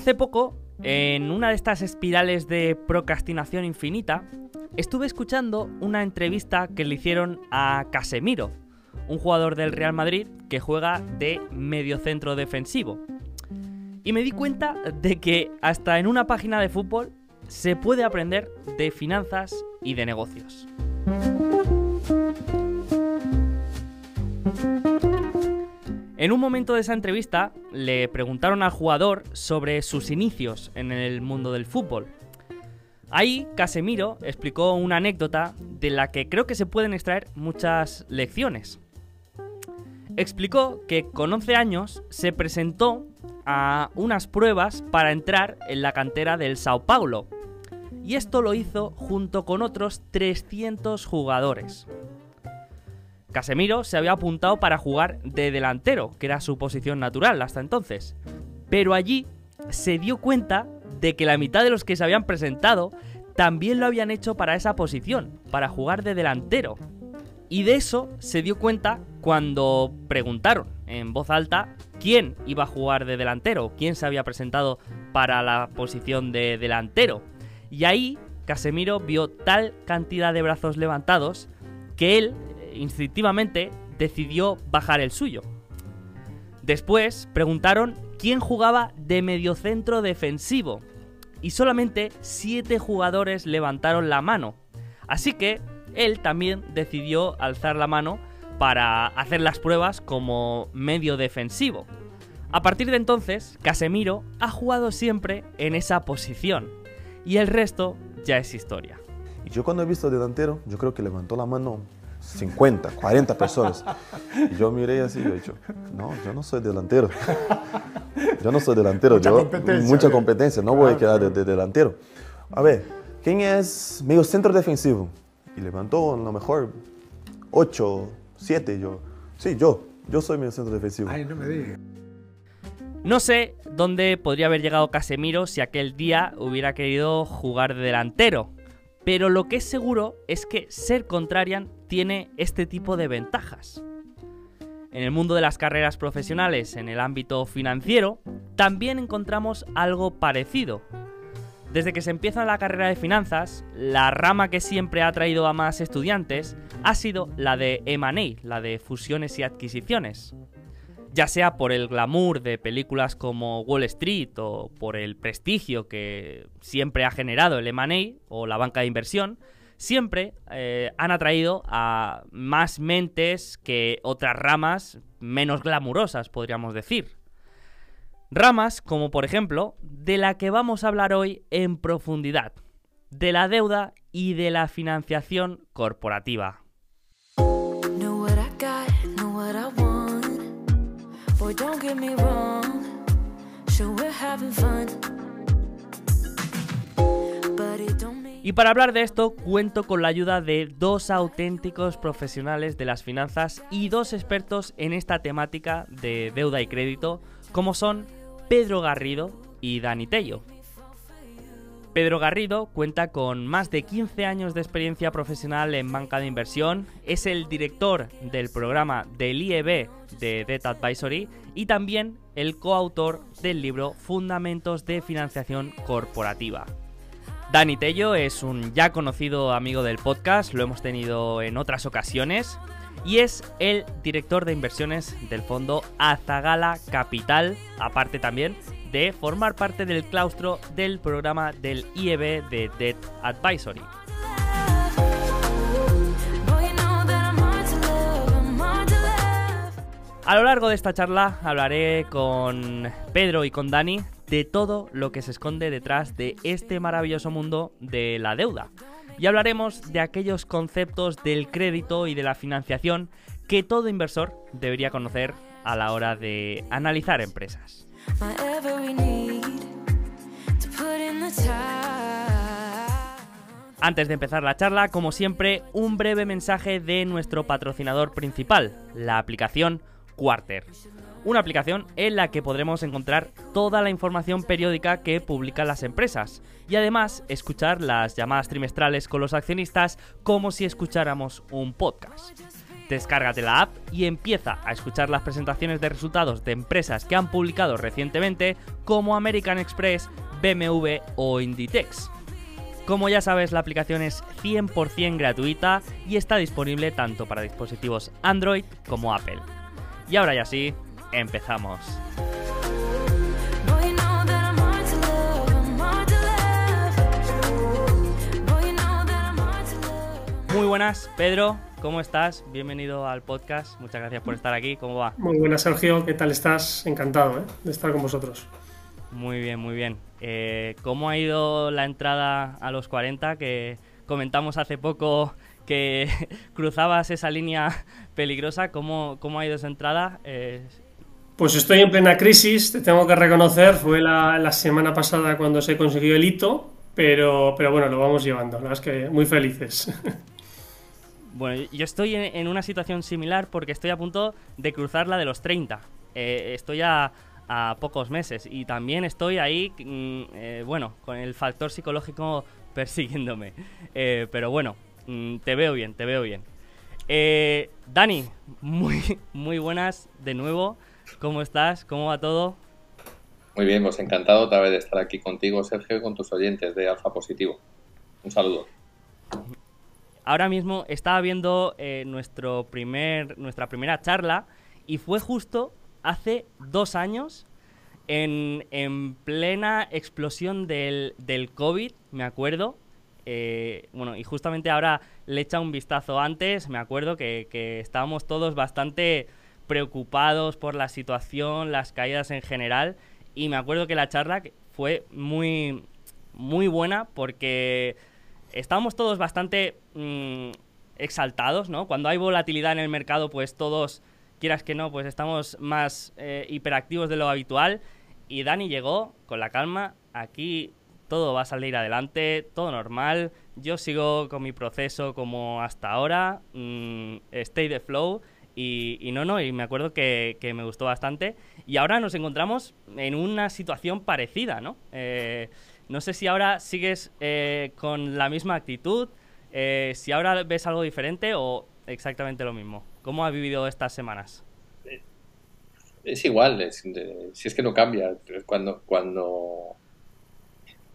Hace poco, en una de estas espirales de procrastinación infinita, estuve escuchando una entrevista que le hicieron a Casemiro, un jugador del Real Madrid que juega de mediocentro defensivo. Y me di cuenta de que hasta en una página de fútbol se puede aprender de finanzas y de negocios. En un momento de esa entrevista le preguntaron al jugador sobre sus inicios en el mundo del fútbol. Ahí Casemiro explicó una anécdota de la que creo que se pueden extraer muchas lecciones. Explicó que con 11 años se presentó a unas pruebas para entrar en la cantera del Sao Paulo. Y esto lo hizo junto con otros 300 jugadores. Casemiro se había apuntado para jugar de delantero, que era su posición natural hasta entonces. Pero allí se dio cuenta de que la mitad de los que se habían presentado también lo habían hecho para esa posición, para jugar de delantero. Y de eso se dio cuenta cuando preguntaron en voz alta quién iba a jugar de delantero, quién se había presentado para la posición de delantero. Y ahí Casemiro vio tal cantidad de brazos levantados que él instintivamente decidió bajar el suyo. Después preguntaron quién jugaba de mediocentro defensivo y solamente 7 jugadores levantaron la mano. Así que él también decidió alzar la mano para hacer las pruebas como medio defensivo. A partir de entonces, Casemiro ha jugado siempre en esa posición y el resto ya es historia. Y yo cuando he visto delantero, yo creo que levantó la mano 50, 40 personas. Y yo miré así y he dicho, no, yo no soy delantero. Yo no soy delantero. Mucha yo, competencia, Mucha competencia, no voy a quedar de, de delantero. A ver, ¿quién es medio centro defensivo? Y levantó a lo mejor 8, 7. Yo, sí, yo, yo soy medio centro defensivo. Ay, no me digas. No sé dónde podría haber llegado Casemiro si aquel día hubiera querido jugar de delantero, pero lo que es seguro es que ser contrarian tiene este tipo de ventajas. En el mundo de las carreras profesionales, en el ámbito financiero, también encontramos algo parecido. Desde que se empieza la carrera de finanzas, la rama que siempre ha traído a más estudiantes ha sido la de M&A, la de fusiones y adquisiciones ya sea por el glamour de películas como Wall Street o por el prestigio que siempre ha generado el M&A o la banca de inversión, siempre eh, han atraído a más mentes que otras ramas menos glamurosas, podríamos decir. Ramas como por ejemplo de la que vamos a hablar hoy en profundidad, de la deuda y de la financiación corporativa. Y para hablar de esto cuento con la ayuda de dos auténticos profesionales de las finanzas y dos expertos en esta temática de deuda y crédito, como son Pedro Garrido y Dani Tello. Pedro Garrido cuenta con más de 15 años de experiencia profesional en banca de inversión, es el director del programa del IEB de Debt Advisory y también el coautor del libro Fundamentos de Financiación Corporativa. Dani Tello es un ya conocido amigo del podcast, lo hemos tenido en otras ocasiones, y es el director de inversiones del fondo Azagala Capital, aparte también de formar parte del claustro del programa del IEB de Debt Advisory. A lo largo de esta charla hablaré con Pedro y con Dani de todo lo que se esconde detrás de este maravilloso mundo de la deuda. Y hablaremos de aquellos conceptos del crédito y de la financiación que todo inversor debería conocer a la hora de analizar empresas. Antes de empezar la charla, como siempre, un breve mensaje de nuestro patrocinador principal, la aplicación Quarter. Una aplicación en la que podremos encontrar toda la información periódica que publican las empresas y además escuchar las llamadas trimestrales con los accionistas como si escucháramos un podcast. Descárgate la app y empieza a escuchar las presentaciones de resultados de empresas que han publicado recientemente como American Express, BMW o Inditex. Como ya sabes, la aplicación es 100% gratuita y está disponible tanto para dispositivos Android como Apple. Y ahora ya sí, empezamos. Muy buenas, Pedro, ¿cómo estás? Bienvenido al podcast, muchas gracias por estar aquí, ¿cómo va? Muy buenas, Sergio. ¿Qué tal estás? Encantado ¿eh? de estar con vosotros. Muy bien, muy bien. Eh, ¿Cómo ha ido la entrada a los 40? Que comentamos hace poco que cruzabas esa línea peligrosa. ¿Cómo, cómo ha ido esa entrada? Eh, Pues estoy en plena crisis, te tengo que reconocer. Fue la, la semana pasada cuando se consiguió el hito, pero, pero bueno, lo vamos llevando. La verdad es que muy felices. bueno, yo estoy en, en una situación similar porque estoy a punto de cruzar la de los 30. Eh, estoy a, a pocos meses y también estoy ahí, mm, eh, bueno, con el factor psicológico persiguiéndome. Eh, pero bueno, mm, te veo bien, te veo bien. Eh, Dani, muy, muy buenas de nuevo. ¿Cómo estás? ¿Cómo va todo? Muy bien, pues encantado otra vez de estar aquí contigo, Sergio, y con tus oyentes de Alfa Positivo. Un saludo. Ahora mismo estaba viendo eh, nuestro primer, nuestra primera charla y fue justo hace dos años en, en plena explosión del, del COVID, me acuerdo. Eh, bueno, y justamente ahora le echa un vistazo antes, me acuerdo que, estábamos todos bastante preocupados por la situación, las caídas en general, y me acuerdo que la charla fue muy, muy buena porque estábamos todos bastante mm, exaltados, ¿no? Cuando hay volatilidad en el mercado, pues todos, quieras que no, pues estamos más eh, hiperactivos de lo habitual. Y Dani llegó con la calma, aquí todo va a salir adelante, todo normal, yo sigo con mi proceso como hasta ahora, mm, stay the flow. Y, no, no, y me acuerdo que, me gustó bastante. Y ahora nos encontramos en una situación parecida, ¿no? Eh, no sé si ahora sigues eh, con la misma actitud, eh, si ahora ves algo diferente o exactamente lo mismo. ¿Cómo has vivido estas semanas? Es igual, si es que no cambia. Cuando, cuando,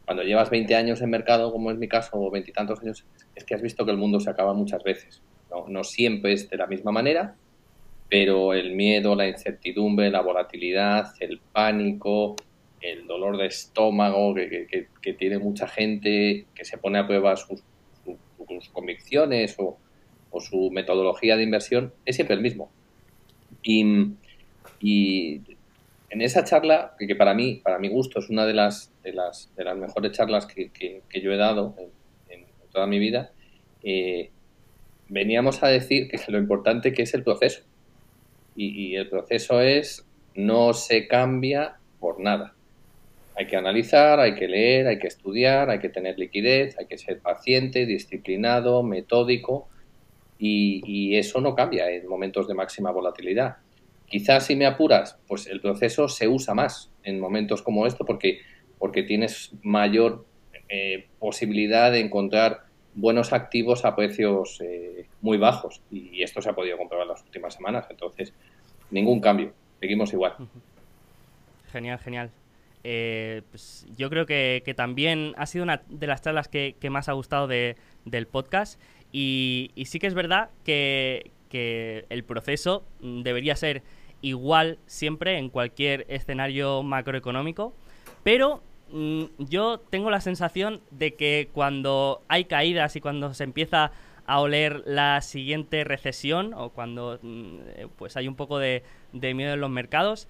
cuando llevas 20 años en mercado, como es mi caso, o veintitantos años, es que has visto que el mundo se acaba muchas veces. No, no siempre es de la misma manera, pero el miedo, la incertidumbre, la volatilidad, el pánico, el dolor de estómago que, tiene mucha gente, que se pone a prueba sus, convicciones o, su metodología de inversión, es siempre el mismo. Y en esa charla, que, para mí, para mi gusto, es una de las, de las, de las mejores charlas que, que- yo he dado en, toda mi vida, eh, veníamos a decir que lo importante que es el proceso. Y, el proceso es no se cambia por nada. Hay que analizar, hay que leer, hay que estudiar, hay que tener liquidez, hay que ser paciente, disciplinado, metódico y eso no cambia en momentos de máxima volatilidad. Quizás si me apuras, pues el proceso se usa más en momentos como esto porque, porque tienes mayor eh, posibilidad de encontrar buenos activos a precios eh, muy bajos y esto se ha podido comprobar en las últimas semanas. Entonces, ningún cambio, seguimos igual. Genial, genial. Eh, pues yo creo que, también ha sido una de las charlas que, más ha gustado de- del podcast y sí que es verdad que, que el proceso mm, debería ser igual siempre en cualquier escenario macroeconómico, pero mm, yo tengo la sensación de que cuando hay caídas y cuando se empieza a oler la siguiente recesión o cuando mm, eh, pues hay un poco de, miedo en los mercados,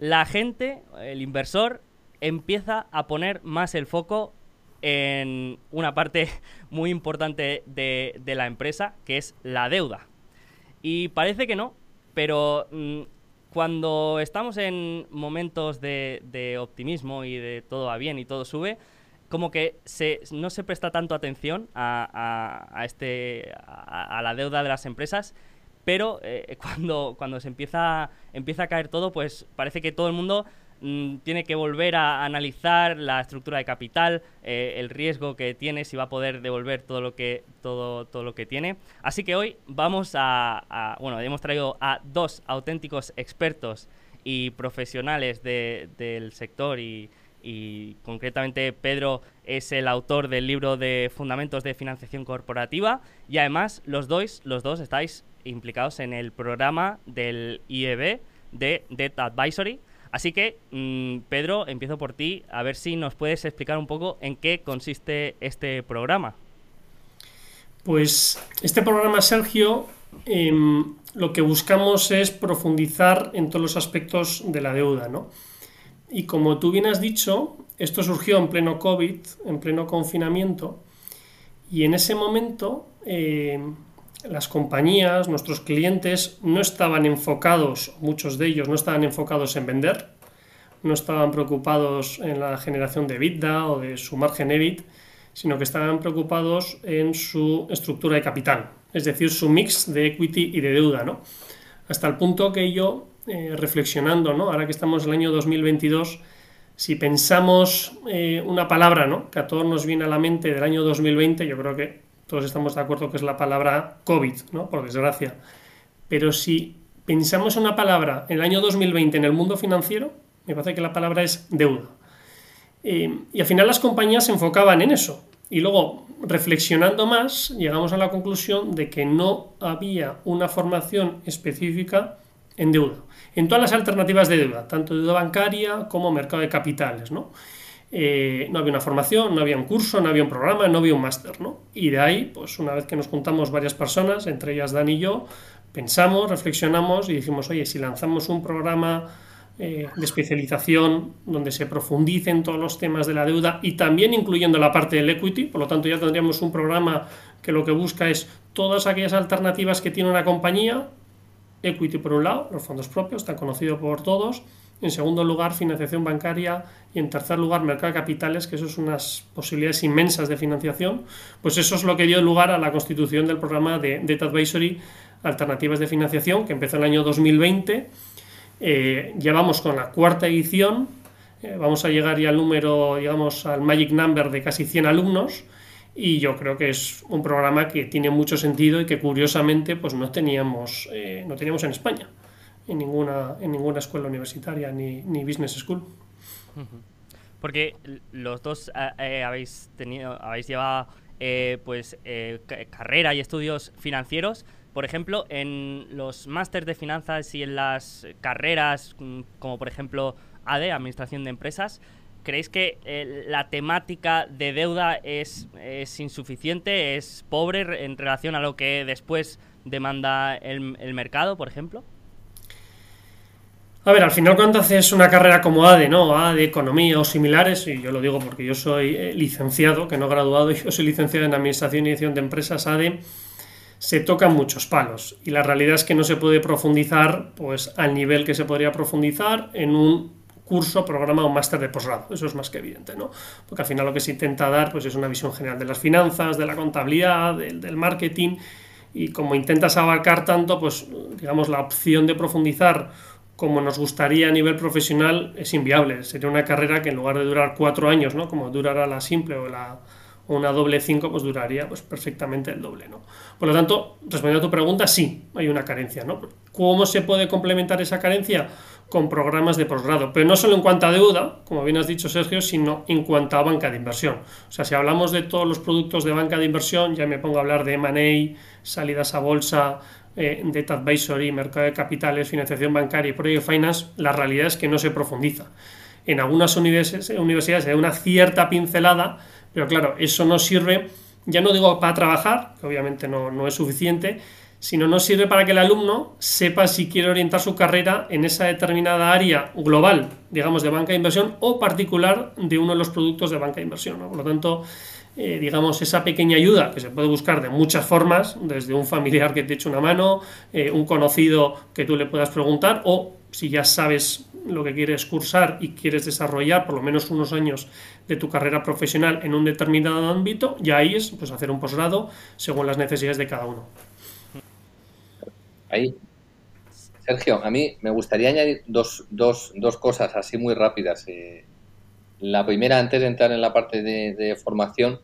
la gente, el inversor, empieza a poner más el foco en una parte muy importante de la empresa, que es la deuda. Y parece que no, pero mm, cuando estamos en momentos de, de optimismo y de todo va bien y todo sube, como que se, no se presta tanto atención a, a- este, a, a la deuda de las empresas, pero eh, cuando, cuando se empieza, empieza a caer todo, pues parece que todo el mundo mm, tiene que volver a analizar la estructura de capital, eh, el riesgo que tiene, si va a poder devolver todo lo que, todo, todo lo que tiene. Así que hoy vamos a, bueno, hemos traído a dos auténticos expertos y profesionales de- del sector y, y concretamente Pedro es el autor del libro de Fundamentos de Financiación Corporativa y además los dos, los dos estáis implicados en el programa del IEB de Debt Advisory. Así que, mm, Pedro, empiezo por ti, a ver si nos puedes explicar un poco en qué consiste este programa. Pues este programa, Sergio, em, lo que buscamos es profundizar en todos los aspectos de la deuda, ¿no? Y como tú bien has dicho, esto surgió en pleno COVID, en pleno confinamiento, y en ese momento em, las compañías, nuestros clientes, no estaban enfocados, muchos de ellos no estaban enfocados en vender, no estaban preocupados en la generación de EBITDA o de su margen EBIT, sino que estaban preocupados en su estructura de capital, es decir, su mix de equity y de deuda, ¿no? Hasta el punto que yo, eh, reflexionando, ¿no? Ahora que estamos en el año 2022, si pensamos eh, una palabra, ¿no? Que a todos nos viene a la mente del año 2020, yo creo que todos estamos de acuerdo que es la palabra COVID, ¿no? Por desgracia. Pero si pensamos en una palabra en el año 2020 en el mundo financiero, me parece que la palabra es deuda. Eh, y al final las compañías se enfocaban en eso. Y luego, reflexionando más, llegamos a la conclusión de que no había una formación específica en deuda. En todas las alternativas de deuda, tanto deuda bancaria como mercado de capitales, ¿no? Eh, no había una formación, no había un curso, no había un programa, no había un máster, ¿no? Y de ahí, pues una vez que nos juntamos varias personas, entre ellas Dan y yo, pensamos, reflexionamos y dijimos, oye, si lanzamos un programa eh, de especialización donde se profundicen todos los temas de la deuda y también incluyendo la parte del equity, por lo tanto ya tendríamos un programa que lo que busca es todas aquellas alternativas que tiene una compañía, equity por un lado, los fondos propios, tan conocido por todos, en segundo lugar financiación bancaria. Y en tercer lugar mercado de capitales, que eso es unas posibilidades inmensas de financiación, pues eso es lo que dio lugar a la constitución del programa de Debt Advisory Alternativas de Financiación, que empezó en el año 2020 eh, ya vamos con la cuarta edición, eh, vamos a llegar ya al número, digamos, al magic number de casi 100 alumnos. Y yo creo que es un programa que tiene mucho sentido y que curiosamente pues no teníamos, eh, no teníamos en España, en ninguna, en ninguna escuela universitaria ni, ni business school. Porque los dos eh, eh, habéis tenido, habéis llevado eh, pues eh, ca- carrera y estudios financieros. Por ejemplo, en los másters de finanzas y en las carreras, mm, como por ejemplo ADE, Administración de Empresas, ¿creéis que eh, la temática de deuda es, es insuficiente, es pobre re- en relación a lo que después demanda el, el mercado, por ejemplo? A ver, al final cuando haces una carrera como ADE, ¿no? ADE, Economía o similares, y yo lo digo porque yo soy eh, licenciado, que no graduado, yo soy licenciado en Administración y Dirección de Empresas, ADE, se tocan muchos palos. Y la realidad es que no se puede profundizar pues, al nivel que se podría profundizar en un curso, programa o máster de posgrado. Eso es más que evidente, ¿no? Porque al final lo que se intenta dar pues, es una visión general de las finanzas, de la contabilidad, del, del marketing, y como intentas abarcar tanto, pues digamos la opción de profundizar como nos gustaría a nivel profesional es inviable. Sería una carrera que en lugar de durar cuatro años, ¿no? como durará la simple o la o una doble 5, pues duraría pues, perfectamente el doble. ¿no? Por lo tanto, respondiendo a tu pregunta, sí, hay una carencia. ¿no? ¿Cómo se puede complementar esa carencia? Con programas de posgrado, pero no solo en cuanto a deuda, como bien has dicho Sergio, sino en cuanto a banca de inversión. O sea, si hablamos de todos los productos de banca de inversión, ya me pongo a hablar de M&A, salidas a bolsa, eh, advisory, mercado de capitales, financiación bancaria y project finance, la realidad es que no se profundiza. En algunas univers universidades hay una cierta pincelada, pero claro, eso no sirve, ya no digo para trabajar, que obviamente no, no es suficiente, sino no sirve para que el alumno sepa si quiere orientar su carrera en esa determinada área global, digamos, de banca de inversión o particular de uno de los productos de banca de inversión. ¿no? Por lo tanto, eh, digamos, esa pequeña ayuda que se puede buscar de muchas formas, desde un familiar que te eche una mano, eh, un conocido que tú le puedas preguntar, o si ya sabes lo que quieres cursar y quieres desarrollar por lo menos unos años de tu carrera profesional en un determinado ámbito, ya ahí es pues, hacer un posgrado según las necesidades de cada uno. Ahí. Sergio, a mí me gustaría añadir dos, dos, dos cosas así muy rápidas. Eh, la primera, antes de entrar en la parte de, formación,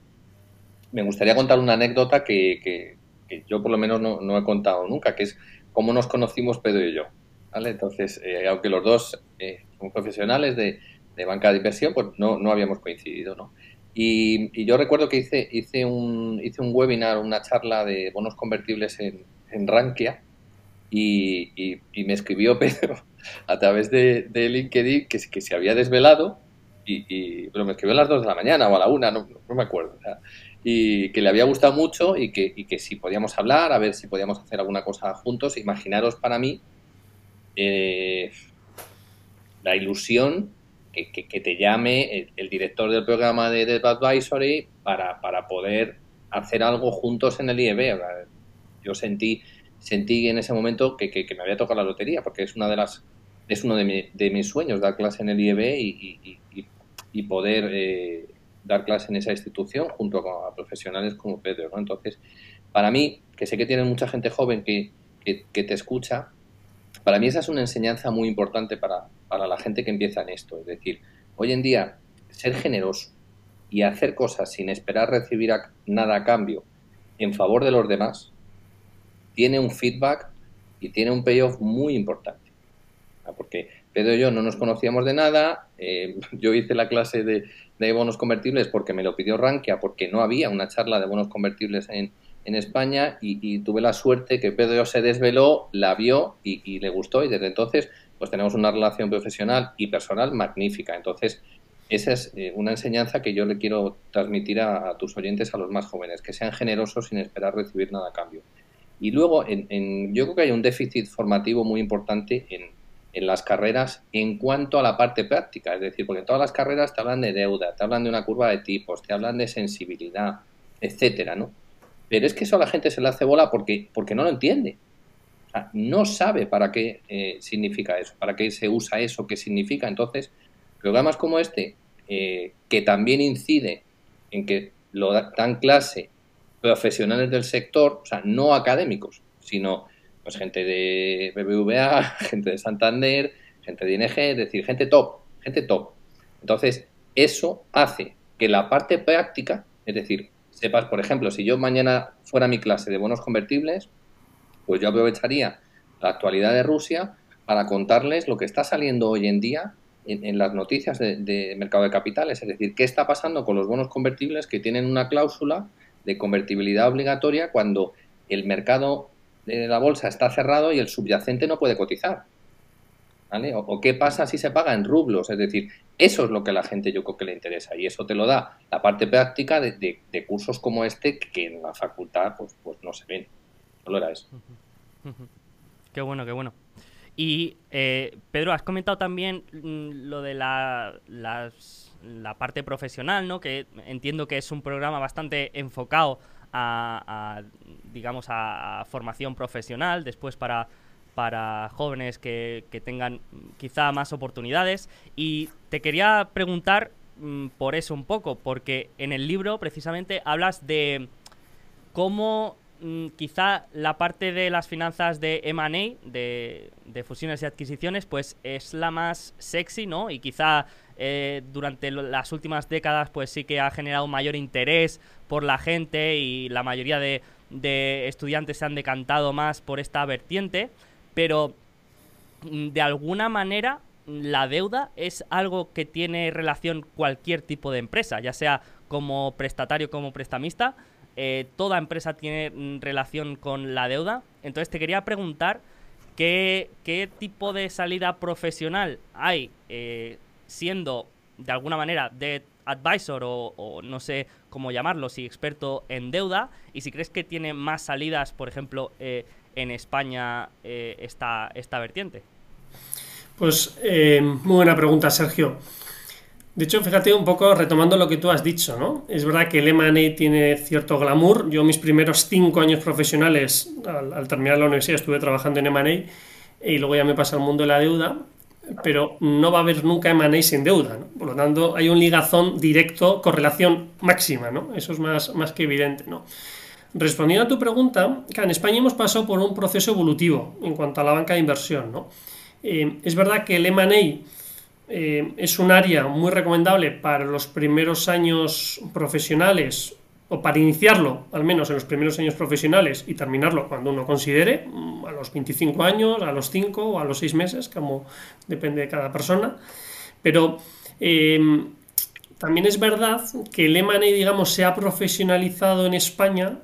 me gustaría contar una anécdota que, que, yo por lo menos no, no, he contado nunca, que es cómo nos conocimos Pedro y yo. ¿vale? Entonces, eh, aunque los dos eh, somos profesionales de, de, banca de inversión, pues no, no habíamos coincidido. ¿no? Y, y, yo recuerdo que hice, hice, un, hice un webinar, una charla de bonos convertibles en, en Rankia y, y, me escribió Pedro a través de, de LinkedIn que, que se había desvelado y, pero me escribió a las 2 de la mañana o a la 1, no, me acuerdo. y que le había gustado mucho y que, y que si podíamos hablar, a ver si podíamos hacer alguna cosa juntos. Imaginaros para mí eh, la ilusión que, que, te llame el, director del programa de Dev Advisory para, para poder hacer algo juntos en el IEB. Yo sentí, sentí en ese momento que, me había tocado la lotería, porque es una de las es uno de, mis sueños dar clase en el IEB y, poder eh, dar clase en esa institución junto a profesionales como Pedro. ¿no? Entonces, para mí, que sé que tiene mucha gente joven que, te escucha, para mí esa es una enseñanza muy importante para la gente que empieza en esto. Es decir, hoy en día, ser generoso y hacer cosas sin esperar recibir nada a cambio en favor de los demás, tiene un feedback y tiene un payoff muy importante. Porque Pedro y yo no nos conocíamos de nada. Eh, yo hice la clase de, bonos convertibles porque me lo pidió Rankia, porque no había una charla de bonos convertibles en, España y, tuve la suerte que Pedro se desveló, la vio y, le gustó y desde entonces pues tenemos una relación profesional y personal magnífica. Entonces, esa es eh, una enseñanza que yo le quiero transmitir a, tus oyentes, a los más jóvenes, que sean generosos sin esperar recibir nada a cambio. Y luego, en, yo creo que hay un déficit formativo muy importante en, en las carreras en cuanto a la parte práctica, es decir, porque en todas las carreras te hablan de deuda, te hablan de una curva de tipos, te hablan de sensibilidad, etcétera, ¿no? Pero es que eso a la gente se le hace bola porque, porque no lo entiende. no sabe para qué eh, significa eso, para qué se usa eso, qué significa. Entonces, programas como este, eh, que también incide en que lo dan clase profesionales del sector, o sea, no académicos, sino pues gente de BBVA, gente de Santander, gente de ING, es decir, gente top, gente top. Entonces, eso hace que la parte práctica, es decir, sepas, por ejemplo, si yo mañana fuera mi clase de bonos convertibles, pues yo aprovecharía la actualidad de Rusia para contarles lo que está saliendo hoy en día en, las noticias de, de, mercado de capitales, es decir, qué está pasando con los bonos convertibles que tienen una cláusula de convertibilidad obligatoria cuando el mercado de la bolsa está cerrado y el subyacente no puede cotizar. ¿Vale? O, qué pasa si se paga en rublos, es decir, eso es lo que a la gente yo creo que le interesa y eso te lo da la parte práctica de, cursos como este que en la facultad pues, pues no se ven. Solo era eso. Qué bueno, qué bueno. Y eh, Pedro, has comentado también mm, lo de la, la parte profesional, ¿no? Que entiendo que es un programa bastante enfocado a, digamos, a, formación profesional, después para, para jóvenes que, tengan quizá más oportunidades. Y te quería preguntar mm, por eso un poco, porque en el libro precisamente hablas de cómo quizá la parte de las finanzas de M&A, de, de, fusiones y adquisiciones, pues es la más sexy, ¿no? Y quizá eh, durante las últimas décadas pues sí que ha generado mayor interés por la gente y la mayoría de, estudiantes se han decantado más por esta vertiente, pero mm, de alguna manera la deuda es algo que tiene relación cualquier tipo de empresa, ya sea como prestatario como prestamista, eh, toda empresa tiene mm, relación con la deuda. Entonces te quería preguntar qué, qué tipo de salida profesional hay eh, siendo de alguna manera de advisor o, no sé cómo llamarlo, si experto en deuda y si crees que tiene más salidas, por ejemplo, eh, en España esta, esta vertiente. Pues muy buena pregunta, Sergio. De hecho, fíjate un poco retomando lo que tú has dicho, ¿no? Es verdad que el M&A tiene cierto glamour. Yo mis primeros cinco años profesionales, al, terminar la universidad, estuve trabajando en M&A y luego ya me pasa al mundo de la deuda pero no va a haber nunca M&A sin deuda. ¿no? Por lo tanto, hay un ligazón directo, correlación máxima, ¿no? Eso es más, más que evidente, ¿no? respondiendo a tu pregunta, que en España hemos pasado por un proceso evolutivo en cuanto a la banca de inversión. ¿no? Eh, es verdad que el M&A eh, es un área muy recomendable para los primeros años profesionales o para iniciarlo, al menos en los primeros años profesionales y terminarlo cuando uno considere, mm, a los 25 años, a los 5 o a los 6 meses, como depende de cada persona. Pero em, también es verdad que el M&A, digamos, se ha profesionalizado en España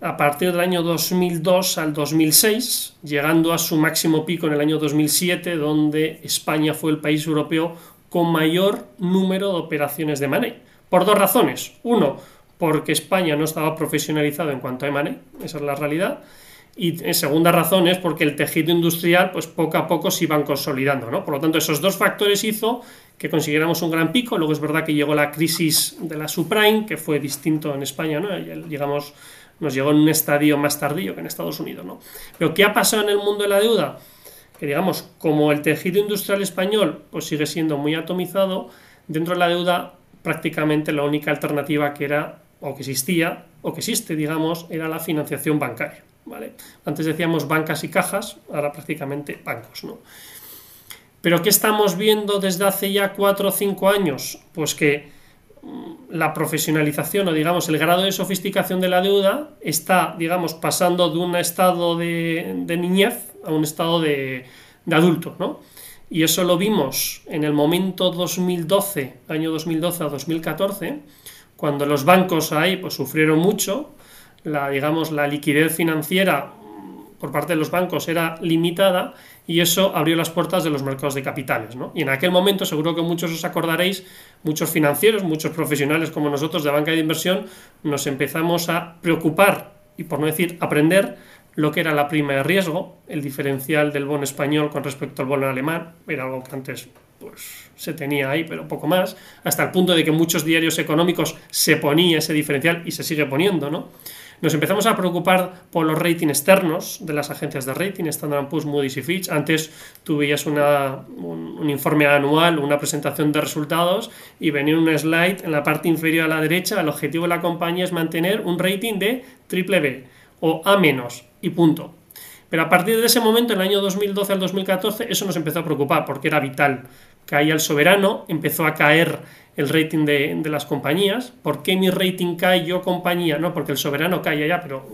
a partir del año 2002 al 2006, llegando a su máximo pico en el año 2007, donde España fue el país europeo con mayor número de operaciones de money. Por dos razones. Uno, porque España no estaba profesionalizado en cuanto a money, esa es la realidad. Y en segunda razón es porque el tejido industrial, pues poco a poco se iban consolidando, ¿no? Por lo tanto, esos dos factores hizo que consiguiéramos un gran pico. Luego es verdad que llegó la crisis de la subprime, que fue distinto en España, ¿no? Llegamos nos llegó en un estadio más tardío que en Estados Unidos. ¿no? Pero ¿qué ha pasado en el mundo de la deuda? Que digamos, como el tejido industrial español pues sigue siendo muy atomizado, dentro de la deuda prácticamente la única alternativa que era, o que existía, o que existe, digamos, era la financiación bancaria. ¿vale? Antes decíamos bancas y cajas, ahora prácticamente bancos. ¿no? Pero ¿qué estamos viendo desde hace ya cuatro o cinco años? Pues que la profesionalización o digamos el grado de sofisticación de la deuda está digamos pasando de un estado de, niñez a un estado de, adulto ¿no? y eso lo vimos en el momento 2012 año 2012 a 2014 cuando los bancos ahí pues sufrieron mucho la digamos la liquidez financiera por parte de los bancos era limitada y eso abrió las puertas de los mercados de capitales. ¿no? Y en aquel momento, seguro que muchos os acordaréis, muchos financieros, muchos profesionales como nosotros de banca de inversión, nos empezamos a preocupar y por no decir aprender lo que era la prima de riesgo, el diferencial del bono español con respecto al bono alemán, era algo que antes pues, se tenía ahí, pero poco más, hasta el punto de que muchos diarios económicos se ponía ese diferencial y se sigue poniendo, ¿no? Nos empezamos a preocupar por los ratings externos de las agencias de rating, Standard Poor's, Moody's y Fitch. Antes tú veías un, informe anual, una presentación de resultados y venía un slide en la parte inferior a la derecha. El objetivo de la compañía es mantener un rating de triple B o A- y punto. Pero a partir de ese momento, en el año 2012 al 2014, eso nos empezó a preocupar porque era vital. Caía el soberano, empezó a caer el rating de, las compañías. ¿Por qué mi rating cae yo compañía? No, porque el soberano cae ya, pero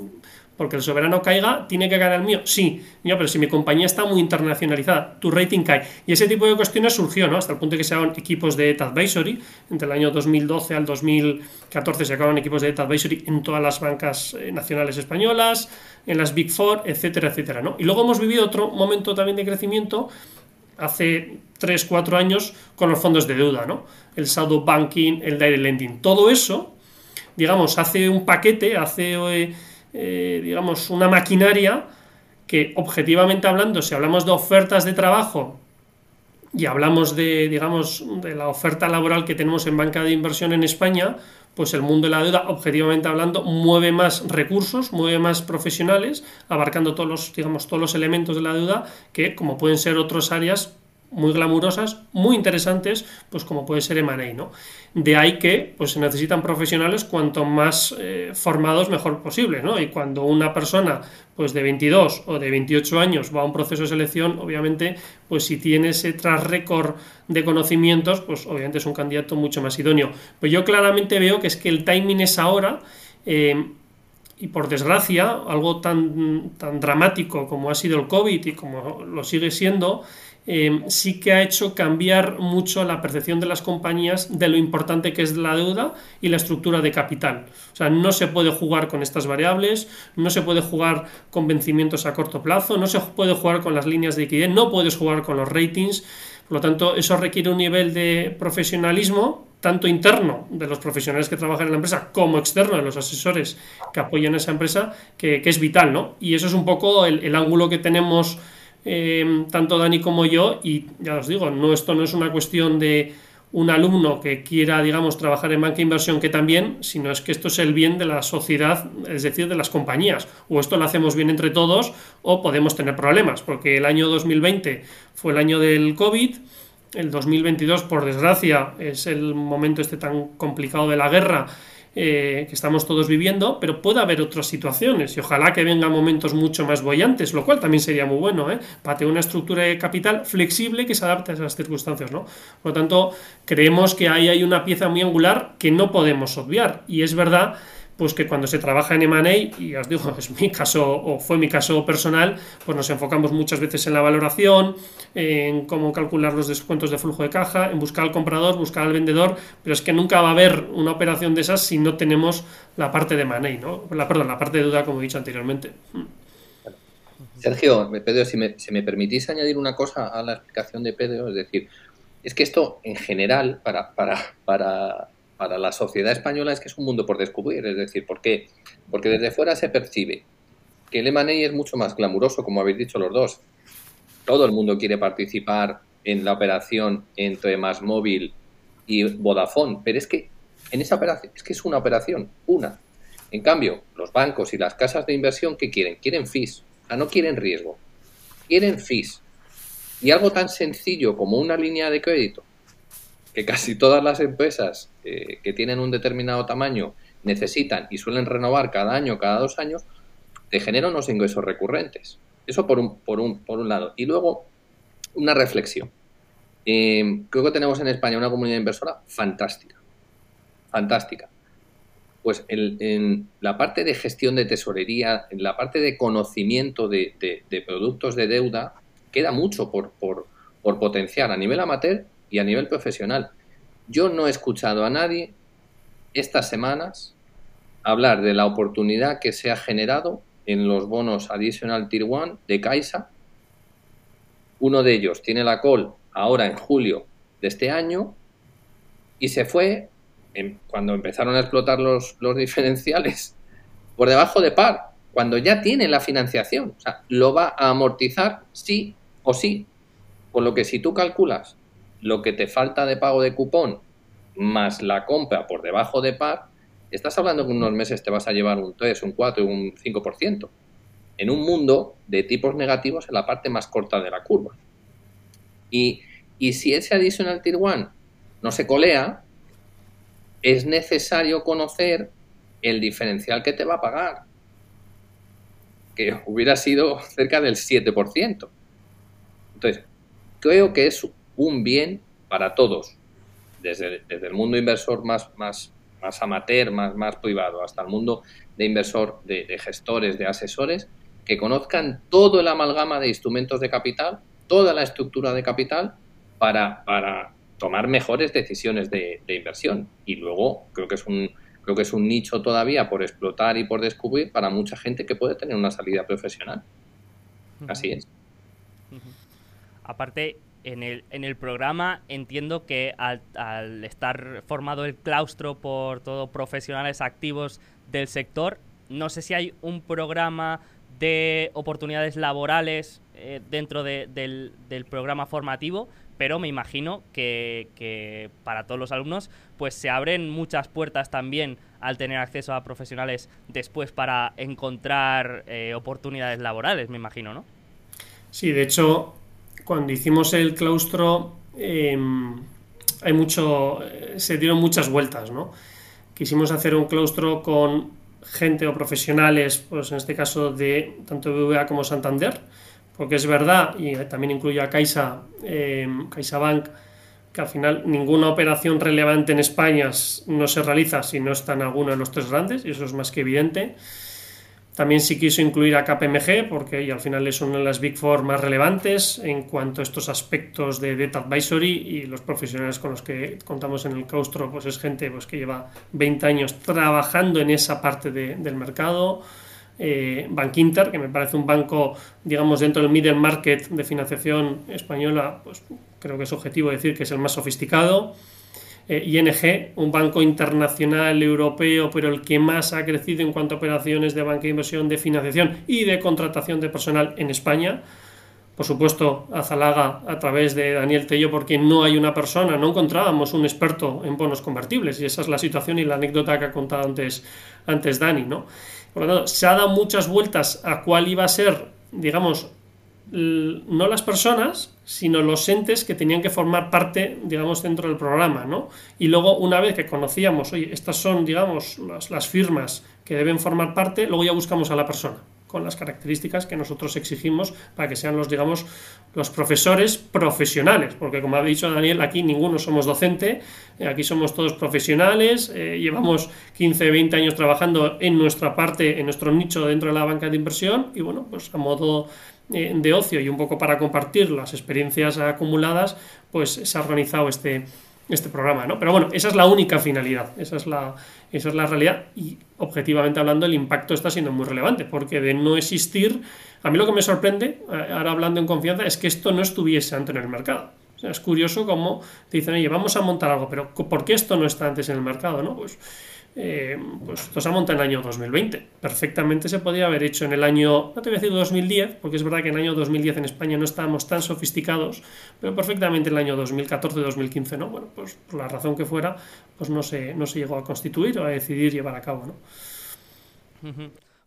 porque el soberano caiga, ¿tiene que caer el mío? Sí, yo, pero si mi compañía está muy internacionalizada, tu rating cae. Y ese tipo de cuestiones surgió, ¿no? Hasta el punto de que se hagan equipos de Debt Advisory. Entre el año 2012 al 2014 se acaban equipos de Debt Advisory en todas las bancas eh, nacionales españolas, en las Big Four, etcétera, etcétera, ¿no? Y luego hemos vivido otro momento también de crecimiento hace 3, 4 años con los fondos de deuda, ¿no? El shadow banking, el direct lending, todo eso, digamos, hace un paquete, hace, eh, eh, digamos, una maquinaria que objetivamente hablando, si hablamos de ofertas de trabajo y hablamos de, digamos, de la oferta laboral que tenemos en banca de inversión en España, pues el mundo de la deuda, objetivamente hablando, mueve más recursos, mueve más profesionales, abarcando todos los, digamos, todos los elementos de la deuda, que como pueden ser otras áreas muy glamurosas, muy interesantes, pues como puede ser M&A, ¿no? De ahí que pues se necesitan profesionales cuanto más eh, formados mejor posible, ¿no? Y cuando una persona pues de 22 o de 28 años va a un proceso de selección, obviamente, pues si tiene ese tras récord de conocimientos, pues obviamente es un candidato mucho más idóneo. Pues yo claramente veo que es que el timing es ahora, eh, y por desgracia, algo tan, tan dramático como ha sido el COVID y como lo sigue siendo, eh, sí que ha hecho cambiar mucho la percepción de las compañías de lo importante que es la deuda y la estructura de capital. O sea, no se puede jugar con estas variables, no se puede jugar con vencimientos a corto plazo, no se puede jugar con las líneas de liquidez, no puedes jugar con los ratings. Por lo tanto, eso requiere un nivel de profesionalismo tanto interno de los profesionales que trabajan en la empresa como externo de los asesores que apoyan a esa empresa, que, es vital, ¿no? Y eso es un poco el ángulo que tenemos Em, tanto Dani como yo, y ya os digo, no, esto no es una cuestión de un alumno que quiera, digamos, trabajar en banca de inversión que también, sino es que esto es el bien de la sociedad, es decir, de las compañías. O esto lo hacemos bien entre todos o podemos tener problemas, porque el año 2020 fue el año del COVID, el 2022, por desgracia, es el momento este tan complicado de la guerra eh, que estamos todos viviendo, pero puede haber otras situaciones y ojalá que vengan momentos mucho más bollantes, lo cual también sería muy bueno, ¿eh? para tener una estructura de capital flexible que se adapte a esas circunstancias. ¿no? Por lo tanto, creemos que ahí hay una pieza muy angular que no podemos obviar y es verdad pues que cuando se trabaja en M&A, y os digo, es mi caso o fue mi caso personal, pues nos enfocamos muchas veces en la valoración, en cómo calcular los descuentos de flujo de caja, en buscar al comprador, buscar al vendedor, pero es que nunca va a haber una operación de esas si no tenemos la parte de M&A, ¿no? La, perdón, la parte de duda, como he dicho anteriormente. Sergio, Pedro, si me, si me permitís añadir una cosa a la explicación de Pedro, es decir, es que esto en general, para, para, para para la sociedad española es que es un mundo por descubrir. Es decir, ¿por qué? Porque desde fuera se percibe que el M&A es mucho más glamuroso, como habéis dicho los dos. Todo el mundo quiere participar en la operación entre Más Móvil y Vodafone, pero es que en esa operación es que es una operación, una. En cambio, los bancos y las casas de inversión, ¿qué quieren? Quieren fees, sea, no quieren riesgo, quieren fees. Y algo tan sencillo como una línea de crédito que casi todas las empresas eh, que tienen un determinado tamaño necesitan y suelen renovar cada año, cada dos años, te genera unos ingresos recurrentes. Eso por un, por un, por un lado. Y luego, una reflexión. Eh, creo que tenemos en España una comunidad inversora fantástica. Fantástica. Pues en, la parte de gestión de tesorería, en la parte de conocimiento de, productos de deuda, queda mucho por, por, por potenciar a nivel amateur y a nivel profesional. Yo no he escuchado a nadie estas semanas hablar de la oportunidad que se ha generado en los bonos Additional Tier 1 de Caixa. Uno de ellos tiene la call ahora en julio de este año y se fue cuando empezaron a explotar los, los diferenciales por debajo de par, cuando ya tiene la financiación. O sea, lo va a amortizar sí o sí. Por lo que si tú calculas lo que te falta de pago de cupón más la compra por debajo de par, estás hablando que en unos meses te vas a llevar un 3, un 4, un 5%. En un mundo de tipos negativos en la parte más corta de la curva. Y, y si ese additional tier 1 no se colea, es necesario conocer el diferencial que te va a pagar, que hubiera sido cerca del 7%. Entonces, creo que es un bien para todos, desde, el mundo inversor más, más, más amateur, más, más privado, hasta el mundo de inversor, de, gestores, de asesores, que conozcan todo el amalgama de instrumentos de capital, toda la estructura de capital, para, para tomar mejores decisiones de, de, inversión. Y luego creo que es un creo que es un nicho todavía por explotar y por descubrir para mucha gente que puede tener una salida profesional. Así es. Aparte, en el, en el programa entiendo que al, estar formado el claustro por todos profesionales activos del sector, no sé si hay un programa de oportunidades laborales eh, dentro del, programa formativo, pero me imagino que, para todos los alumnos pues se abren muchas puertas también al tener acceso a profesionales después para encontrar eh, oportunidades laborales, me imagino, ¿no? Sí, de hecho, cuando hicimos el claustro, em, hay mucho, se dieron muchas vueltas, ¿no? Quisimos hacer un claustro con gente o profesionales, pues en este caso de tanto BBVA como Santander, porque es verdad, y también incluye a Caixa, eh, CaixaBank, que al final ninguna operación relevante en España no se realiza si no está en alguno de los tres grandes, y eso es más que evidente. También sí quiso incluir a KPMG porque al final es una de las Big Four más relevantes en cuanto a estos aspectos de Data Advisory y los profesionales con los que contamos en el claustro pues es gente pues, que lleva 20 años trabajando en esa parte del mercado. Eh, Bank Inter, que me parece un banco, digamos, dentro del middle market de financiación española, pues creo que es objetivo decir que es el más sofisticado. Eh, ING, un banco internacional europeo, pero el que más ha crecido en cuanto a operaciones de banca de inversión, de financiación y de contratación de personal en España. Por supuesto, Azalaga a través de Daniel Tello, porque no hay una persona, no encontrábamos un experto en bonos convertibles, y esa es la situación y la anécdota que ha contado antes, antes Dani. ¿no? Por lo tanto, se ha dado muchas vueltas a cuál iba a ser, digamos, no las personas, sino los entes que tenían que formar parte, digamos, dentro del programa, ¿no? Y luego, una vez que conocíamos, oye, estas son, digamos, las, firmas que deben formar parte, luego ya buscamos a la persona con las características que nosotros exigimos para que sean los, digamos, los profesores profesionales, porque como ha dicho Daniel, aquí ninguno somos docente, eh, aquí somos todos profesionales, eh, llevamos 15, 20 años trabajando en nuestra parte, en nuestro nicho dentro de la banca de inversión y bueno, pues a modo eh, de ocio y un poco para compartir las experiencias acumuladas, pues se ha organizado este, este programa, ¿no? Pero bueno, esa es la única finalidad, esa es la, esa es la realidad y objetivamente hablando el impacto está siendo muy relevante, porque de no existir, a mí lo que me sorprende, eh, ahora hablando en confianza, es que esto no estuviese antes en el mercado. Es curioso cómo te dicen, oye, vamos a montar algo, pero ¿por qué esto no está antes en el mercado, no? Pues eh, pues esto se ha en el año 2020. Perfectamente se podía haber hecho en el año, no te voy a decir 2010, porque es verdad que en el año 2010 en España no estábamos tan sofisticados, pero perfectamente en el año 2014-2015, ¿no? Bueno, pues por la razón que fuera, pues no se, no se llegó a constituir o a decidir llevar a cabo, ¿no?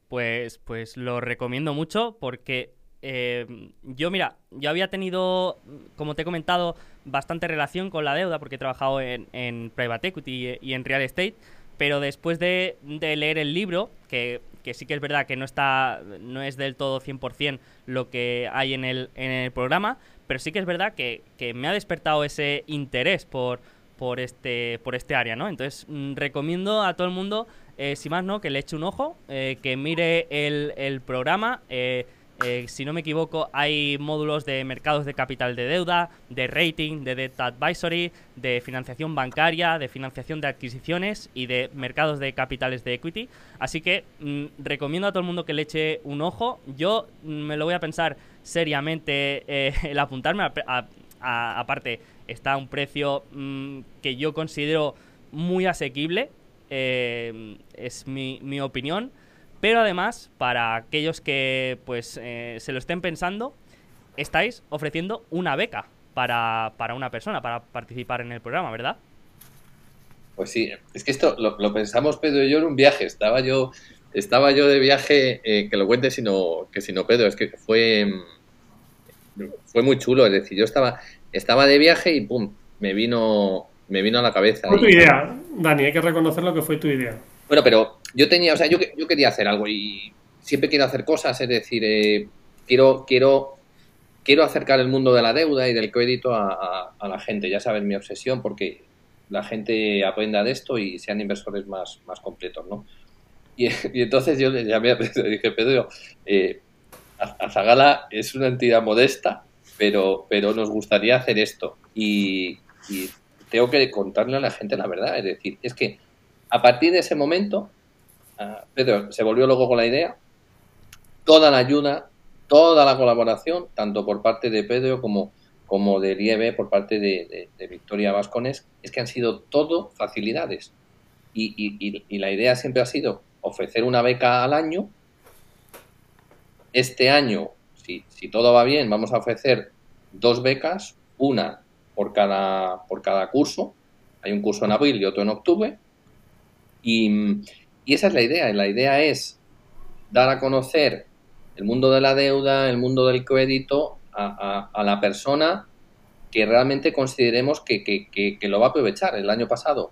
Pues, pues lo recomiendo mucho porque eh, yo, mira, yo había tenido, como te he comentado, bastante relación con la deuda porque he trabajado en, en private equity y en real estate pero después de, leer el libro, que, sí que es verdad que no está no es del todo 100% lo que hay en el, programa, pero sí que es verdad que, me ha despertado ese interés por, por, este, por este área, ¿no? Entonces, mm, recomiendo a todo el mundo, eh, si más no, que le eche un ojo, eh, que mire el, el programa. Eh, eh, si no me equivoco, hay módulos de mercados de capital de deuda, de rating, de debt advisory, de financiación bancaria, de financiación de adquisiciones y de mercados de capitales de equity. Así que mm, recomiendo a todo el mundo que le eche un ojo. Yo mm, me lo voy a pensar seriamente eh, el apuntarme. aparte, está a un precio mm, que yo considero muy asequible. Eh, es mi, mi opinión. Pero además, para aquellos que pues eh, se lo estén pensando, estáis ofreciendo una beca para, una persona, para participar en el programa, ¿verdad? Pues sí, es que esto lo, pensamos Pedro y yo en un viaje. Estaba yo, estaba yo de viaje, eh, que lo cuente sino, que si no Pedro, es que fue, fue muy chulo. Es decir, yo estaba, estaba de viaje y pum, me vino, me vino a la cabeza. Fue tu idea, Dani, hay que reconocer lo que fue tu idea. Bueno, pero yo tenía, o sea, yo, yo quería hacer algo y siempre quiero hacer cosas, es decir, eh, quiero, quiero, quiero acercar el mundo de la deuda y del crédito a, la gente. Ya saben mi obsesión porque la gente aprenda de esto y sean inversores más, más completos, ¿no? Y, entonces yo le llamé a Pedro y dije, Pedro, eh, Azagala es una entidad modesta, pero, pero nos gustaría hacer esto. Y tengo que contarle a la gente la verdad, es decir, es que a partir de ese momento, ah, Pedro se volvió luego con la idea, toda la ayuda, toda la colaboración, tanto por parte de Pedro como, como de Lieve, por parte de, Victoria Vascones, es que han sido todo facilidades. Y, la idea siempre ha sido ofrecer una beca al año. Este año, si, si todo va bien, vamos a ofrecer dos becas, una por cada, por cada curso. Hay un curso en abril y otro en octubre. Y, esa es la idea. La idea es dar a conocer el mundo de la deuda, el mundo del crédito a, la persona que realmente consideremos que, lo va a aprovechar. El año pasado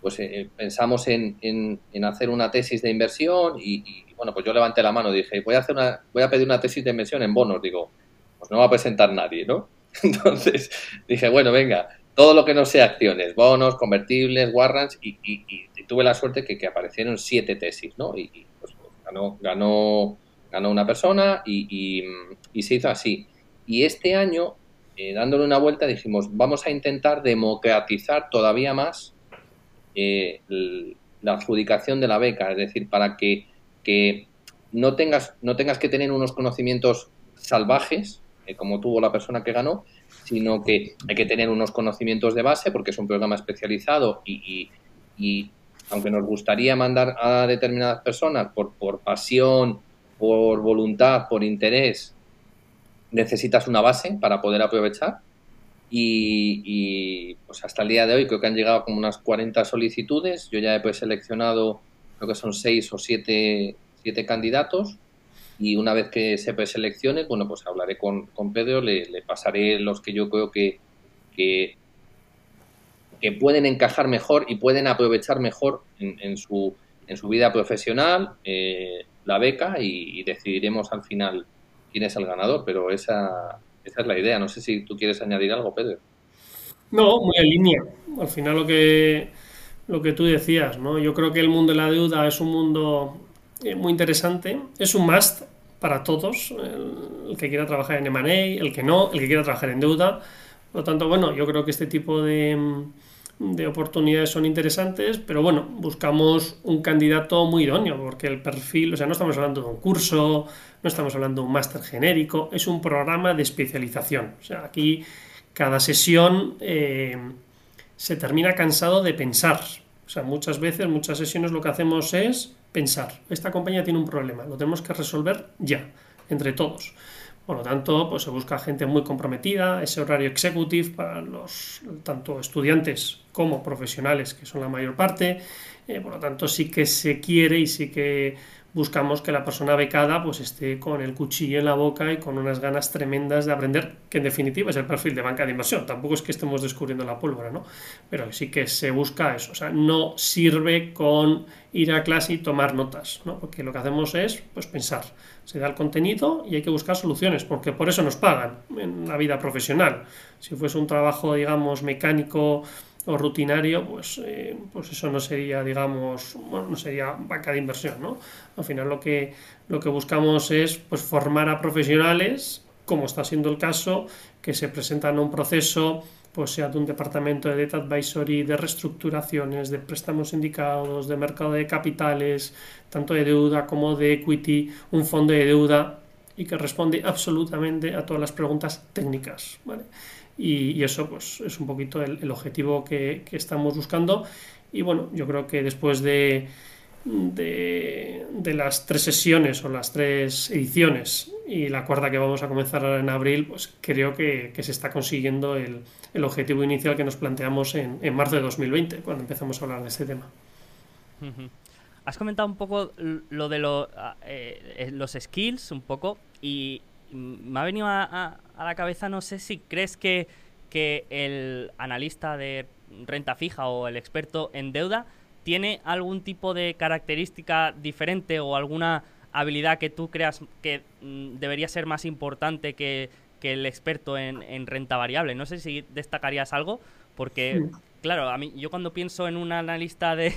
pues eh, pensamos en, hacer una tesis de inversión y, bueno, pues yo levanté la mano y dije, voy a, hacer una, voy a pedir una tesis de inversión en bonos. Digo, pues no va a presentar nadie, ¿no? Entonces dije, bueno, venga, todo lo que no sea acciones, bonos, convertibles, warrants, y, tuve la suerte que, que, aparecieron siete tesis, ¿no? Y, pues, ganó, ganó, ganó una persona y, se hizo así. Y este año, eh, dándole una vuelta, dijimos, vamos a intentar democratizar todavía más eh, la adjudicación de la beca, es decir, para que, que no, tengas, no tengas que tener unos conocimientos salvajes, eh, como tuvo la persona que ganó, sino que hay que tener unos conocimientos de base porque es un programa especializado y, aunque nos gustaría mandar a determinadas personas por, por pasión, por voluntad, por interés, necesitas una base para poder aprovechar. Y, pues hasta el día de hoy creo que han llegado como unas 40 solicitudes. Yo ya he pues seleccionado, creo que son 6 o 7, candidatos. Y una vez que se preseleccione, bueno, pues hablaré con, con Pedro, le, pasaré los que yo creo que, que, pueden encajar mejor y pueden aprovechar mejor en, su, en su vida profesional eh, la beca y, y decidiremos al final quién es el ganador, pero esa, esa es la idea. No sé si tú quieres añadir algo, Pedro. No, muy en línea. Al final lo que, lo que tú decías, ¿no? Yo creo que el mundo de la deuda es un mundo eh, muy interesante. Es un must para todos. El, que quiera trabajar en M&A, el que no, el que quiera trabajar en deuda. Por lo tanto, bueno, yo creo que este tipo de, de oportunidades son interesantes, pero bueno, buscamos un candidato muy idóneo, porque el perfil, o sea, no estamos hablando de un curso, no estamos hablando de un máster genérico, es un programa de especialización. O sea, aquí cada sesión eh, se termina cansado de pensar. O sea, muchas veces, muchas sesiones lo que hacemos es pensar. Esta compañía tiene un problema, lo tenemos que resolver ya, entre todos. Por lo tanto, pues se busca gente muy comprometida, ese horario executive para los tanto estudiantes como profesionales, que son la mayor parte. Eh, por lo tanto, sí que se quiere y sí que buscamos que la persona becada pues esté con el cuchillo en la boca y con unas ganas tremendas de aprender, que en definitiva es el perfil de banca de inversión. Tampoco es que estemos descubriendo la pólvora, ¿no? Pero sí que se busca eso. O sea, no sirve con ir a clase y tomar notas, ¿no? Porque lo que hacemos es pues pensar. Se da el contenido y hay que buscar soluciones, porque por eso nos pagan en la vida profesional. Si fuese un trabajo, digamos, mecánico o rutinario, pues, eh, pues eso no sería, digamos, bueno, no sería banca de inversión, ¿no? Al final lo que, lo que buscamos es pues, formar a profesionales, como está siendo el caso, que se presentan a un proceso, pues sea de un departamento de data advisory, de reestructuraciones, de préstamos indicados, de mercado de capitales, tanto de deuda como de equity, un fondo de deuda y que responde absolutamente a todas las preguntas técnicas, ¿vale? Y, eso pues es un poquito el, objetivo que, estamos buscando y bueno, yo creo que después de, de, las tres sesiones o las tres ediciones y la cuarta que vamos a comenzar ahora en abril, pues creo que, se está consiguiendo el, objetivo inicial que nos planteamos en, en, marzo de 2020, cuando empezamos a hablar de este tema. Has comentado un poco lo de lo, eh, los skills, un poco, y me ha venido a, a, a la cabeza, no sé si crees que, que el analista de renta fija o el experto en deuda tiene algún tipo de característica diferente o alguna habilidad que tú creas que mm, debería ser más importante que, que el experto en, en, renta variable. No sé si destacarías algo, porque, sí. claro, a mí yo cuando pienso en un analista de,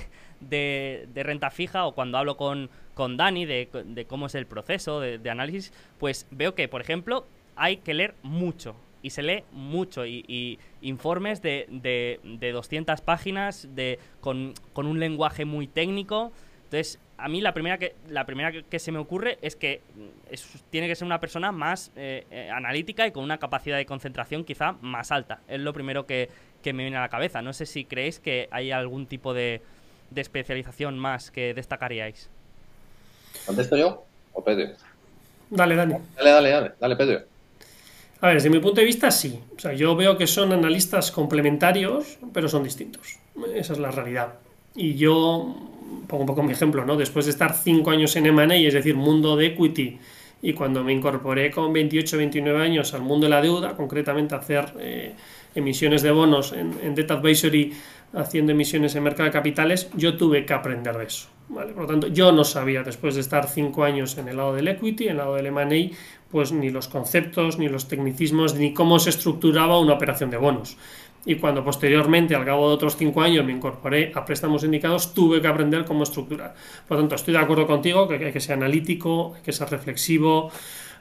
de, renta fija o cuando hablo con, con Dani de, de, cómo es el proceso de, análisis, pues veo que, por ejemplo, hay que leer mucho. Y se lee mucho. Y, y informes de, de, de, 200 páginas de, con, con, un lenguaje muy técnico. Entonces, a mí la primera que, la primera que, se me ocurre es que es, tiene que ser una persona más eh, eh, analítica y con una capacidad de concentración quizá más alta. Es lo primero que, que me viene a la cabeza. No sé si creéis que hay algún tipo de, de especialización más que destacaríais. ¿Contesto yo o Pedro? Dale, Dani. Dale, dale, dale, dale, Pedro. A ver, desde mi punto de vista, sí. O sea, yo veo que son analistas complementarios, pero son distintos. Esa es la realidad. Y yo pongo un poco mi ejemplo, ¿no? Después de estar cinco años en M&A, es decir, mundo de equity, y cuando me incorporé con 28, 29 años al mundo de la deuda, concretamente a hacer eh, emisiones de bonos en, en Debt Advisory, haciendo emisiones en mercado de capitales, yo tuve que aprender de eso. Por lo tanto, yo no sabía, después de estar cinco años en el lado del equity, en el lado del M&A, pues ni los conceptos, ni los tecnicismos, ni cómo se estructuraba una operación de bonos. Y cuando posteriormente, al cabo de otros cinco años, me incorporé a préstamos indicados, tuve que aprender cómo estructurar. Por lo tanto, estoy de acuerdo contigo que hay que ser analítico, hay que ser reflexivo,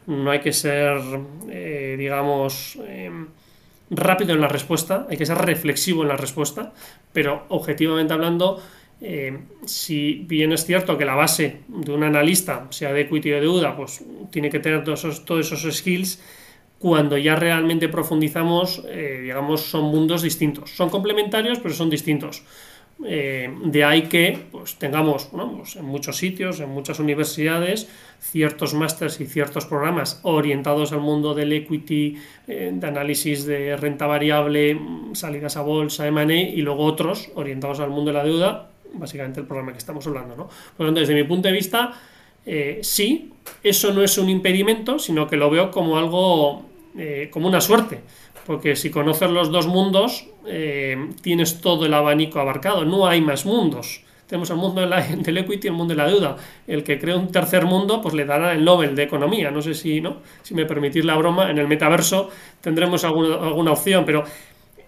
no hay que ser, eh, digamos, eh, rápido en la respuesta, hay que ser reflexivo en la respuesta, pero objetivamente hablando, eh, si bien es cierto que la base de un analista, sea de equity o de deuda, pues tiene que tener todos esos, todos esos skills, cuando ya realmente profundizamos, eh, digamos, son mundos distintos. Son complementarios, pero son distintos. Eh, de ahí que pues, tengamos bueno, pues, en muchos sitios, en muchas universidades, ciertos másters y ciertos programas orientados al mundo del equity, eh, de análisis de renta variable, salidas a bolsa, M&A, y luego otros orientados al mundo de la deuda, básicamente el programa que estamos hablando. ¿no? Por lo tanto, desde mi punto de vista, Eh, sí, eso no es un impedimento, sino que lo veo como algo, eh, como una suerte, porque si conoces los dos mundos, eh, tienes todo el abanico abarcado, no hay más mundos. Tenemos el mundo de la- del equity y el mundo de la deuda. El que cree un tercer mundo, pues le dará el Nobel de Economía. No sé si, ¿no? si me permitís la broma, en el metaverso tendremos alguna, alguna opción, pero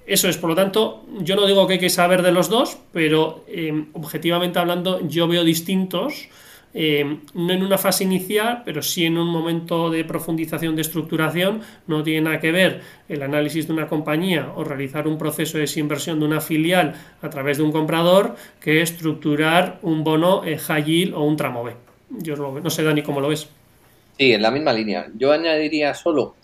eso es, por lo tanto, yo no digo que hay que saber de los dos, pero eh, objetivamente hablando, yo veo distintos, eh, no en una fase inicial, pero sí en un momento de profundización, de estructuración. No tiene nada que ver el análisis de una compañía o realizar un proceso de desinversión de una filial a través de un comprador que estructurar un bono eh, high o un tramo B. Yo lo no sé, Dani, cómo lo ves. Sí, en la misma línea. Yo añadiría solo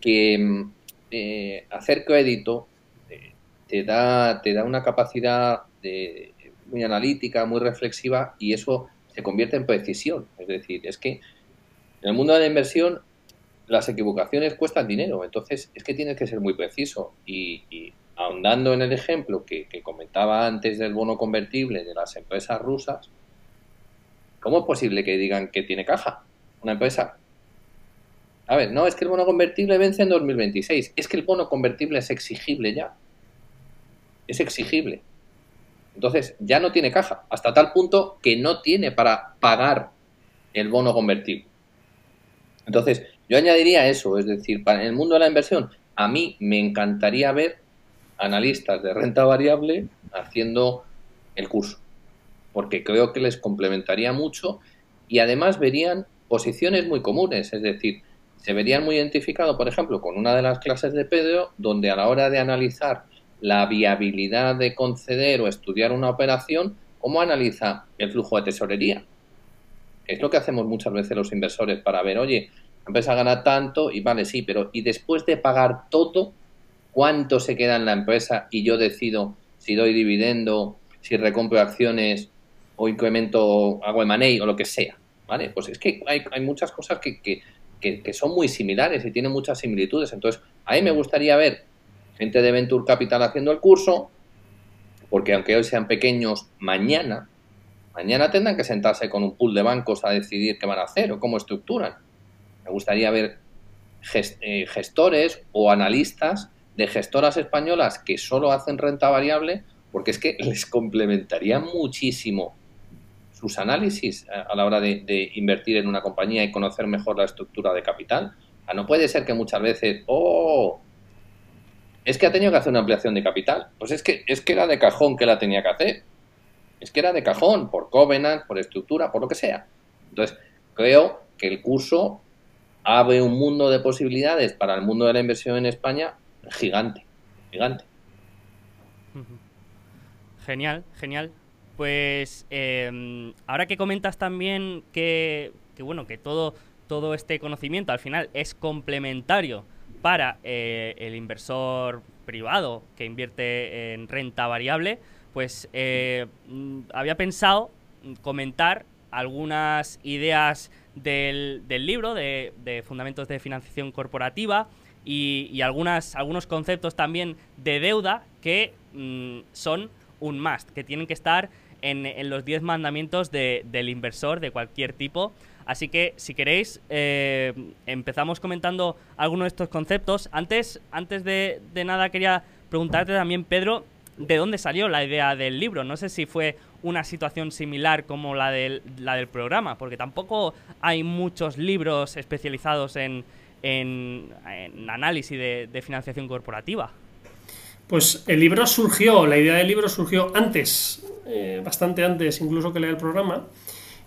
que mm, eh, hacer coedito eh, te da, te da una capacidad muy analítica, muy reflexiva y eso se convierte en precisión. Es decir, es que en el mundo de la inversión las equivocaciones cuestan dinero, entonces es que tienes que ser muy preciso y, ahondando en el ejemplo que, que comentaba antes del bono convertible de las empresas rusas, ¿cómo es posible que digan que tiene caja una empresa? A ver, no, es que el bono convertible vence en 2026. Es que el bono convertible es exigible ya. Es exigible. Entonces, ya no tiene caja, hasta tal punto que no tiene para pagar el bono convertible. Entonces, yo añadiría eso, es decir, para el mundo de la inversión, a mí me encantaría ver analistas de renta variable haciendo el curso, porque creo que les complementaría mucho y además verían posiciones muy comunes, es decir, se verían muy identificados, por ejemplo, con una de las clases de Pedro, donde a la hora de analizar la viabilidad de conceder o estudiar una operación, cómo analiza el flujo de tesorería. Es lo que hacemos muchas veces los inversores para ver, oye, la empresa gana tanto y vale, sí, pero y después de pagar todo, ¿cuánto se queda en la empresa y yo decido si doy dividendo, si recompro acciones o incremento, hago M&A o lo que sea? ¿Vale? Pues es que hay, hay muchas cosas que, que, que, que son muy similares y tienen muchas similitudes. Entonces, a mí me gustaría ver de Venture Capital haciendo el curso, porque aunque hoy sean pequeños, mañana, mañana tendrán que sentarse con un pool de bancos a decidir qué van a hacer o cómo estructuran. Me gustaría ver eh, gestores o analistas de gestoras españolas que solo hacen renta variable, porque es que les complementaría muchísimo sus análisis a la hora de, de invertir en una compañía y conocer mejor la estructura de capital. No puede ser que muchas veces, oh, es que ha tenido que hacer una ampliación de capital. Pues es que, es que era de cajón que la tenía que hacer. Es que era de cajón, por covenant, por estructura, por lo que sea. Entonces, creo que el curso abre un mundo de posibilidades para el mundo de la inversión en España gigante, gigante. Genial, genial. Pues eh, ahora que comentas también que, que, bueno, que todo, todo este conocimiento al final es complementario para eh, el inversor privado que invierte en renta variable, pues eh, mm, había pensado comentar algunas ideas del, libro de, Fundamentos de Financiación Corporativa y, algunas, algunos conceptos también de deuda que mm, son un must, que tienen que estar en, los 10 mandamientos de- del inversor de cualquier tipo. Así que, si queréis, eh, empezamos comentando algunos de estos conceptos. Antes, antes de, de nada, quería preguntarte también, Pedro, ¿de dónde salió la idea del libro? No sé si fue una situación similar como la del, la del programa, porque tampoco hay muchos libros especializados en, en- análisis de, financiación corporativa. Pues el libro surgió, la idea del libro surgió antes, eh, bastante antes incluso que leer el programa.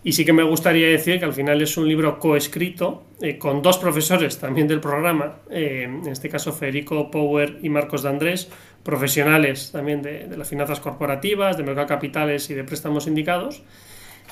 Y sí que me gustaría decir que al final es un libro coescrito eh, con dos profesores también del programa, eh, en este caso Federico Power y Marcos de Andrés, profesionales también de, las finanzas corporativas, de mercado capitales y de préstamos indicados.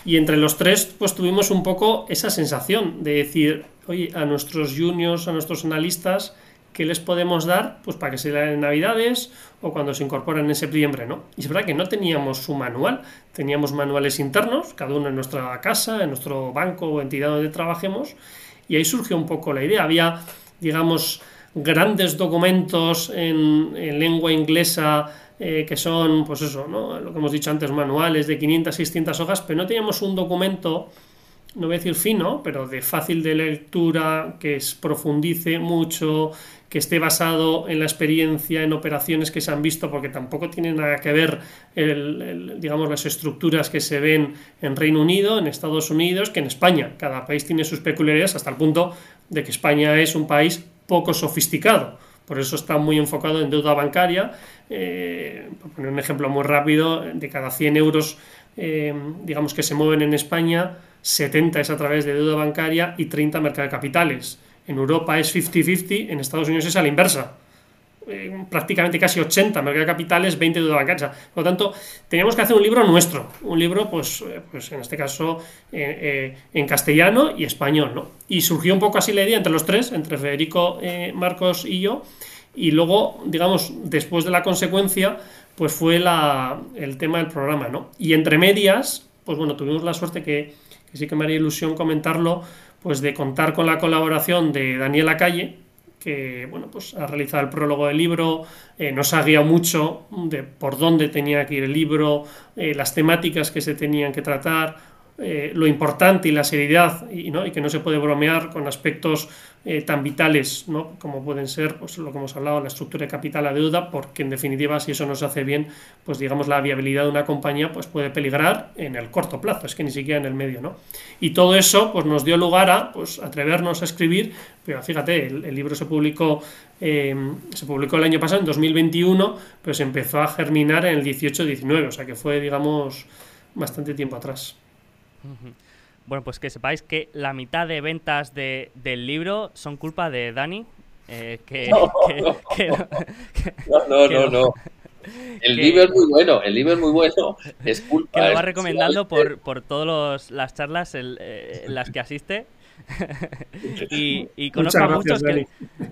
Y entre los tres, pues tuvimos un poco esa sensación de decir, oye, a nuestros juniors, a nuestros analistas, ¿qué les podemos dar? Pues para que se lean en Navidades o cuando se incorporen en septiembre, ¿no? Y es verdad que no teníamos su manual, teníamos manuales internos, cada uno en nuestra casa, en nuestro banco o entidad donde trabajemos, y ahí surgió un poco la idea. Había, digamos, grandes documentos en, en lengua inglesa eh, que son, pues eso, ¿no? lo que hemos dicho antes, manuales de 500, 600 hojas, pero no teníamos un documento no voy a decir fino, pero de fácil de lectura, que profundice mucho, que esté basado en la experiencia, en operaciones que se han visto, porque tampoco tiene nada que ver, digamos, las estructuras que se ven en Reino Unido, en Estados Unidos, que en España. Cada país tiene sus peculiaridades hasta el punto de que España es un país poco sofisticado. Por eso está muy enfocado en deuda bancaria. Eh, por poner un ejemplo muy rápido, de cada 100 euros, eh, digamos, que se mueven en España, 70 es a través de deuda bancaria y 30 mercado de capitales. En Europa es 50-50, en Estados Unidos es a la inversa. Eh, prácticamente casi 80 mercado de capitales, 20 deuda bancaria. Por lo tanto, teníamos que hacer un libro nuestro, un libro, pues, eh, pues en este caso, eh, en castellano y español. ¿no? Y surgió un poco así la idea entre los tres, entre Federico, Marcos y yo. Y luego, digamos, después de la consecuencia, pues fue la, el tema del programa. ¿no? Y entre medias, pues bueno, tuvimos la suerte que que sí que me haría ilusión comentarlo, pues de contar con la colaboración de Daniela Calle, que bueno, pues ha realizado el prólogo del libro, eh, nos ha guiado mucho de por dónde tenía que ir el libro, eh, las temáticas que se tenían que tratar, eh, lo importante y la seriedad y, ¿no? y, que no se puede bromear con aspectos eh, tan vitales ¿no? como pueden ser pues, lo que hemos hablado, la estructura de capital a deuda, porque en definitiva si eso no se hace bien, pues digamos la viabilidad de una compañía pues, puede peligrar en el corto plazo, es que ni siquiera en el medio. ¿no? Y todo eso pues, nos dio lugar a pues, atrevernos a escribir, pero fíjate, el, libro se publicó, eh, se publicó el año pasado, en 2021, pero se empezó a germinar en el 18-19, o sea que fue digamos bastante tiempo atrás. Bueno, pues que sepáis que la mitad de ventas de, del libro son culpa de Dani. Eh, que, no, no, no, no, El libro es muy bueno, el libro es muy bueno, es culpa. Que lo va recomendando por, por todas las charlas en, eh, las que asiste. y, conozco, a muchos que,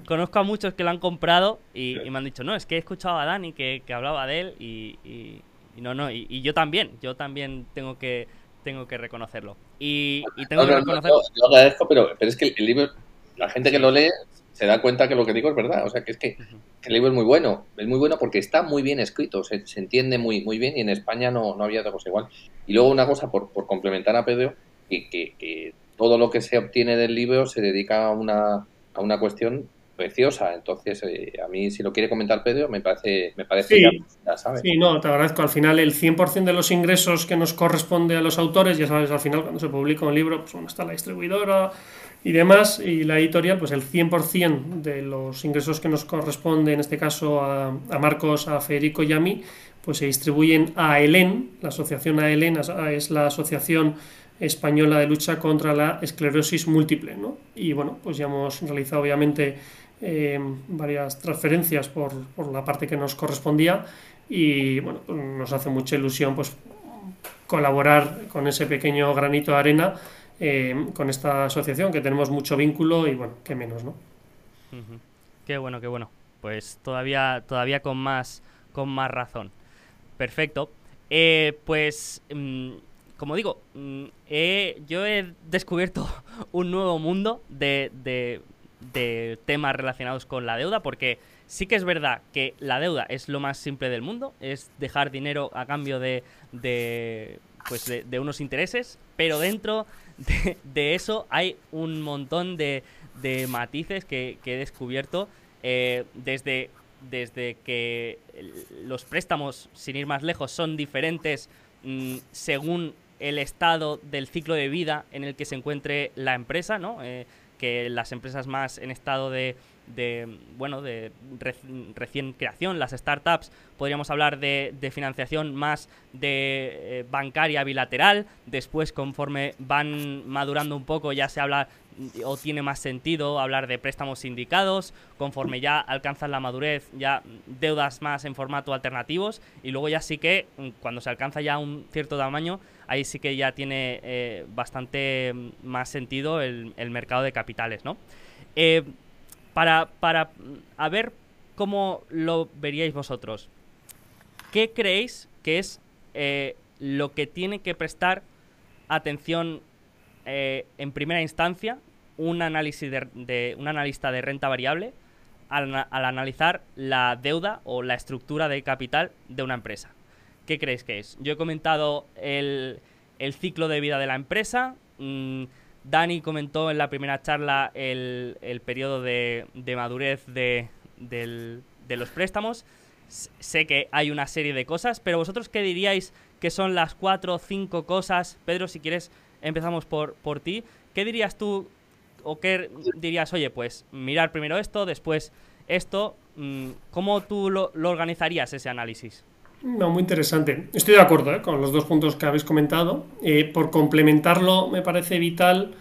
conozco a muchos que lo han comprado y, me han dicho, no, es que he escuchado a Dani que, que hablaba de él y, y no, no, y, yo también, yo también tengo que, tengo que reconocerlo. Y, tengo que reconocerlo. yo agradezco, pero, pero es que el libro, la gente que lo lee se da cuenta que lo que digo es verdad. O sea, que es que, el libro es muy bueno. Es muy bueno porque está muy bien escrito, se, entiende muy, muy bien y en España no, no había otra cosa igual. Y luego una cosa, por, por complementar a Pedro, que, que, todo lo que se obtiene del libro se dedica a una, a una cuestión preciosa. Entonces, eh, a mí, si lo quiere comentar Pedro, me parece, me parece sí. ya, sabes. Sí, no, te agradezco. Al final, el 100% de los ingresos que nos corresponde a los autores, ya sabes, al final, cuando se publica un libro, pues bueno, está la distribuidora y demás, y la editorial, pues el 100% de los ingresos que nos corresponde, en este caso a, a, Marcos, a Federico y a mí, pues se distribuyen a ELEN, la asociación AELEN es la asociación española de lucha contra la esclerosis múltiple, ¿no? Y bueno, pues ya hemos realizado obviamente eh, varias transferencias por, por, la parte que nos correspondía y bueno, nos hace mucha ilusión pues colaborar con ese pequeño granito de arena eh, con esta asociación que tenemos mucho vínculo y bueno, qué menos, ¿no? Qué bueno, qué bueno. Pues todavía, todavía con más, con más razón. Perfecto. Eh, pues, mm, como digo, mm, yo he descubierto un nuevo mundo de, de temas relacionados con la deuda, porque sí que es verdad que la deuda es lo más simple del mundo, es dejar dinero a cambio de, de pues de, unos intereses, pero dentro de, eso hay un montón de, matices que, he descubierto eh, desde, desde que los préstamos, sin ir más lejos, son diferentes mm, según el estado del ciclo de vida en el que se encuentre la empresa, ¿no? Eh, que las empresas más en estado de, bueno, de recién creación, las startups, podríamos hablar de, financiación más de eh, bancaria bilateral, después conforme van madurando un poco ya se habla o tiene más sentido hablar de préstamos sindicados, conforme ya alcanzan la madurez, ya deudas más en formato alternativos, y luego ya sí que mm, cuando se alcanza ya un cierto tamaño, ahí sí que ya tiene eh, bastante más sentido el, mercado de capitales, ¿no? Eh, para, para a ver cómo lo veríais vosotros, ¿qué creéis que es eh, lo que tiene que prestar atención en primera instancia un análisis de, un analista de renta variable al, analizar la deuda o la estructura de capital de una empresa. ¿Qué creéis que es? Yo he comentado el, ciclo de vida de la empresa, mm, Dani comentó en la primera charla el, el periodo de, de madurez de, del- de los préstamos. Sé que hay una serie de cosas, pero vosotros qué diríais que son las cuatro o cinco cosas? Pedro, si quieres, empezamos por, por ti. ¿Qué dirías tú o qué dirías, oye, pues mirar primero esto, después esto? Mm, ¿Cómo tú lo organizarías ese análisis? No, muy interesante. Estoy de acuerdo ¿eh? con los dos puntos que habéis comentado. Eh, por complementarlo, me parece vital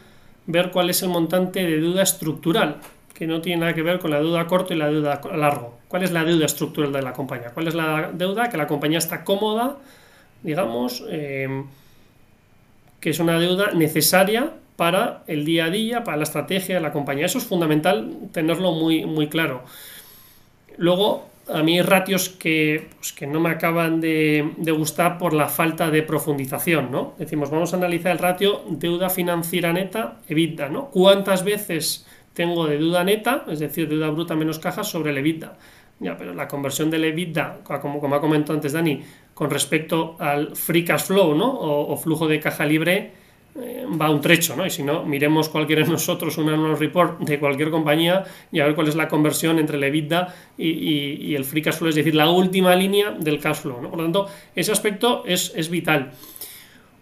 ver cuál es el montante de deuda estructural, que no tiene nada que ver con la deuda a corto y la deuda a largo. ¿Cuál es la deuda estructural de la compañía? ¿Cuál es la deuda que la compañía está cómoda, digamos, eh, que es una deuda necesaria para el día a día, para la estrategia de la compañía? Eso es fundamental tenerlo muy, muy claro. Luego, a mí ratios que, pues, que no me acaban de, gustar por la falta de profundización, ¿no? Decimos, vamos a analizar el ratio deuda financiera neta, EBITDA, ¿no? ¿Cuántas veces tengo de deuda neta, es decir, deuda bruta menos caja, sobre el EBITDA? Ya, pero la conversión del EBITDA, como, como ha comentado antes Dani, con respecto al free cash flow, ¿no? O, flujo de caja libre, va un trecho, ¿no? Y si no, miremos cualquiera de nosotros un annual report de cualquier compañía y a ver cuál es la conversión entre el EBITDA y, el free cash flow, es decir, la última línea del cash flow, ¿no? Por lo tanto, ese aspecto es vital.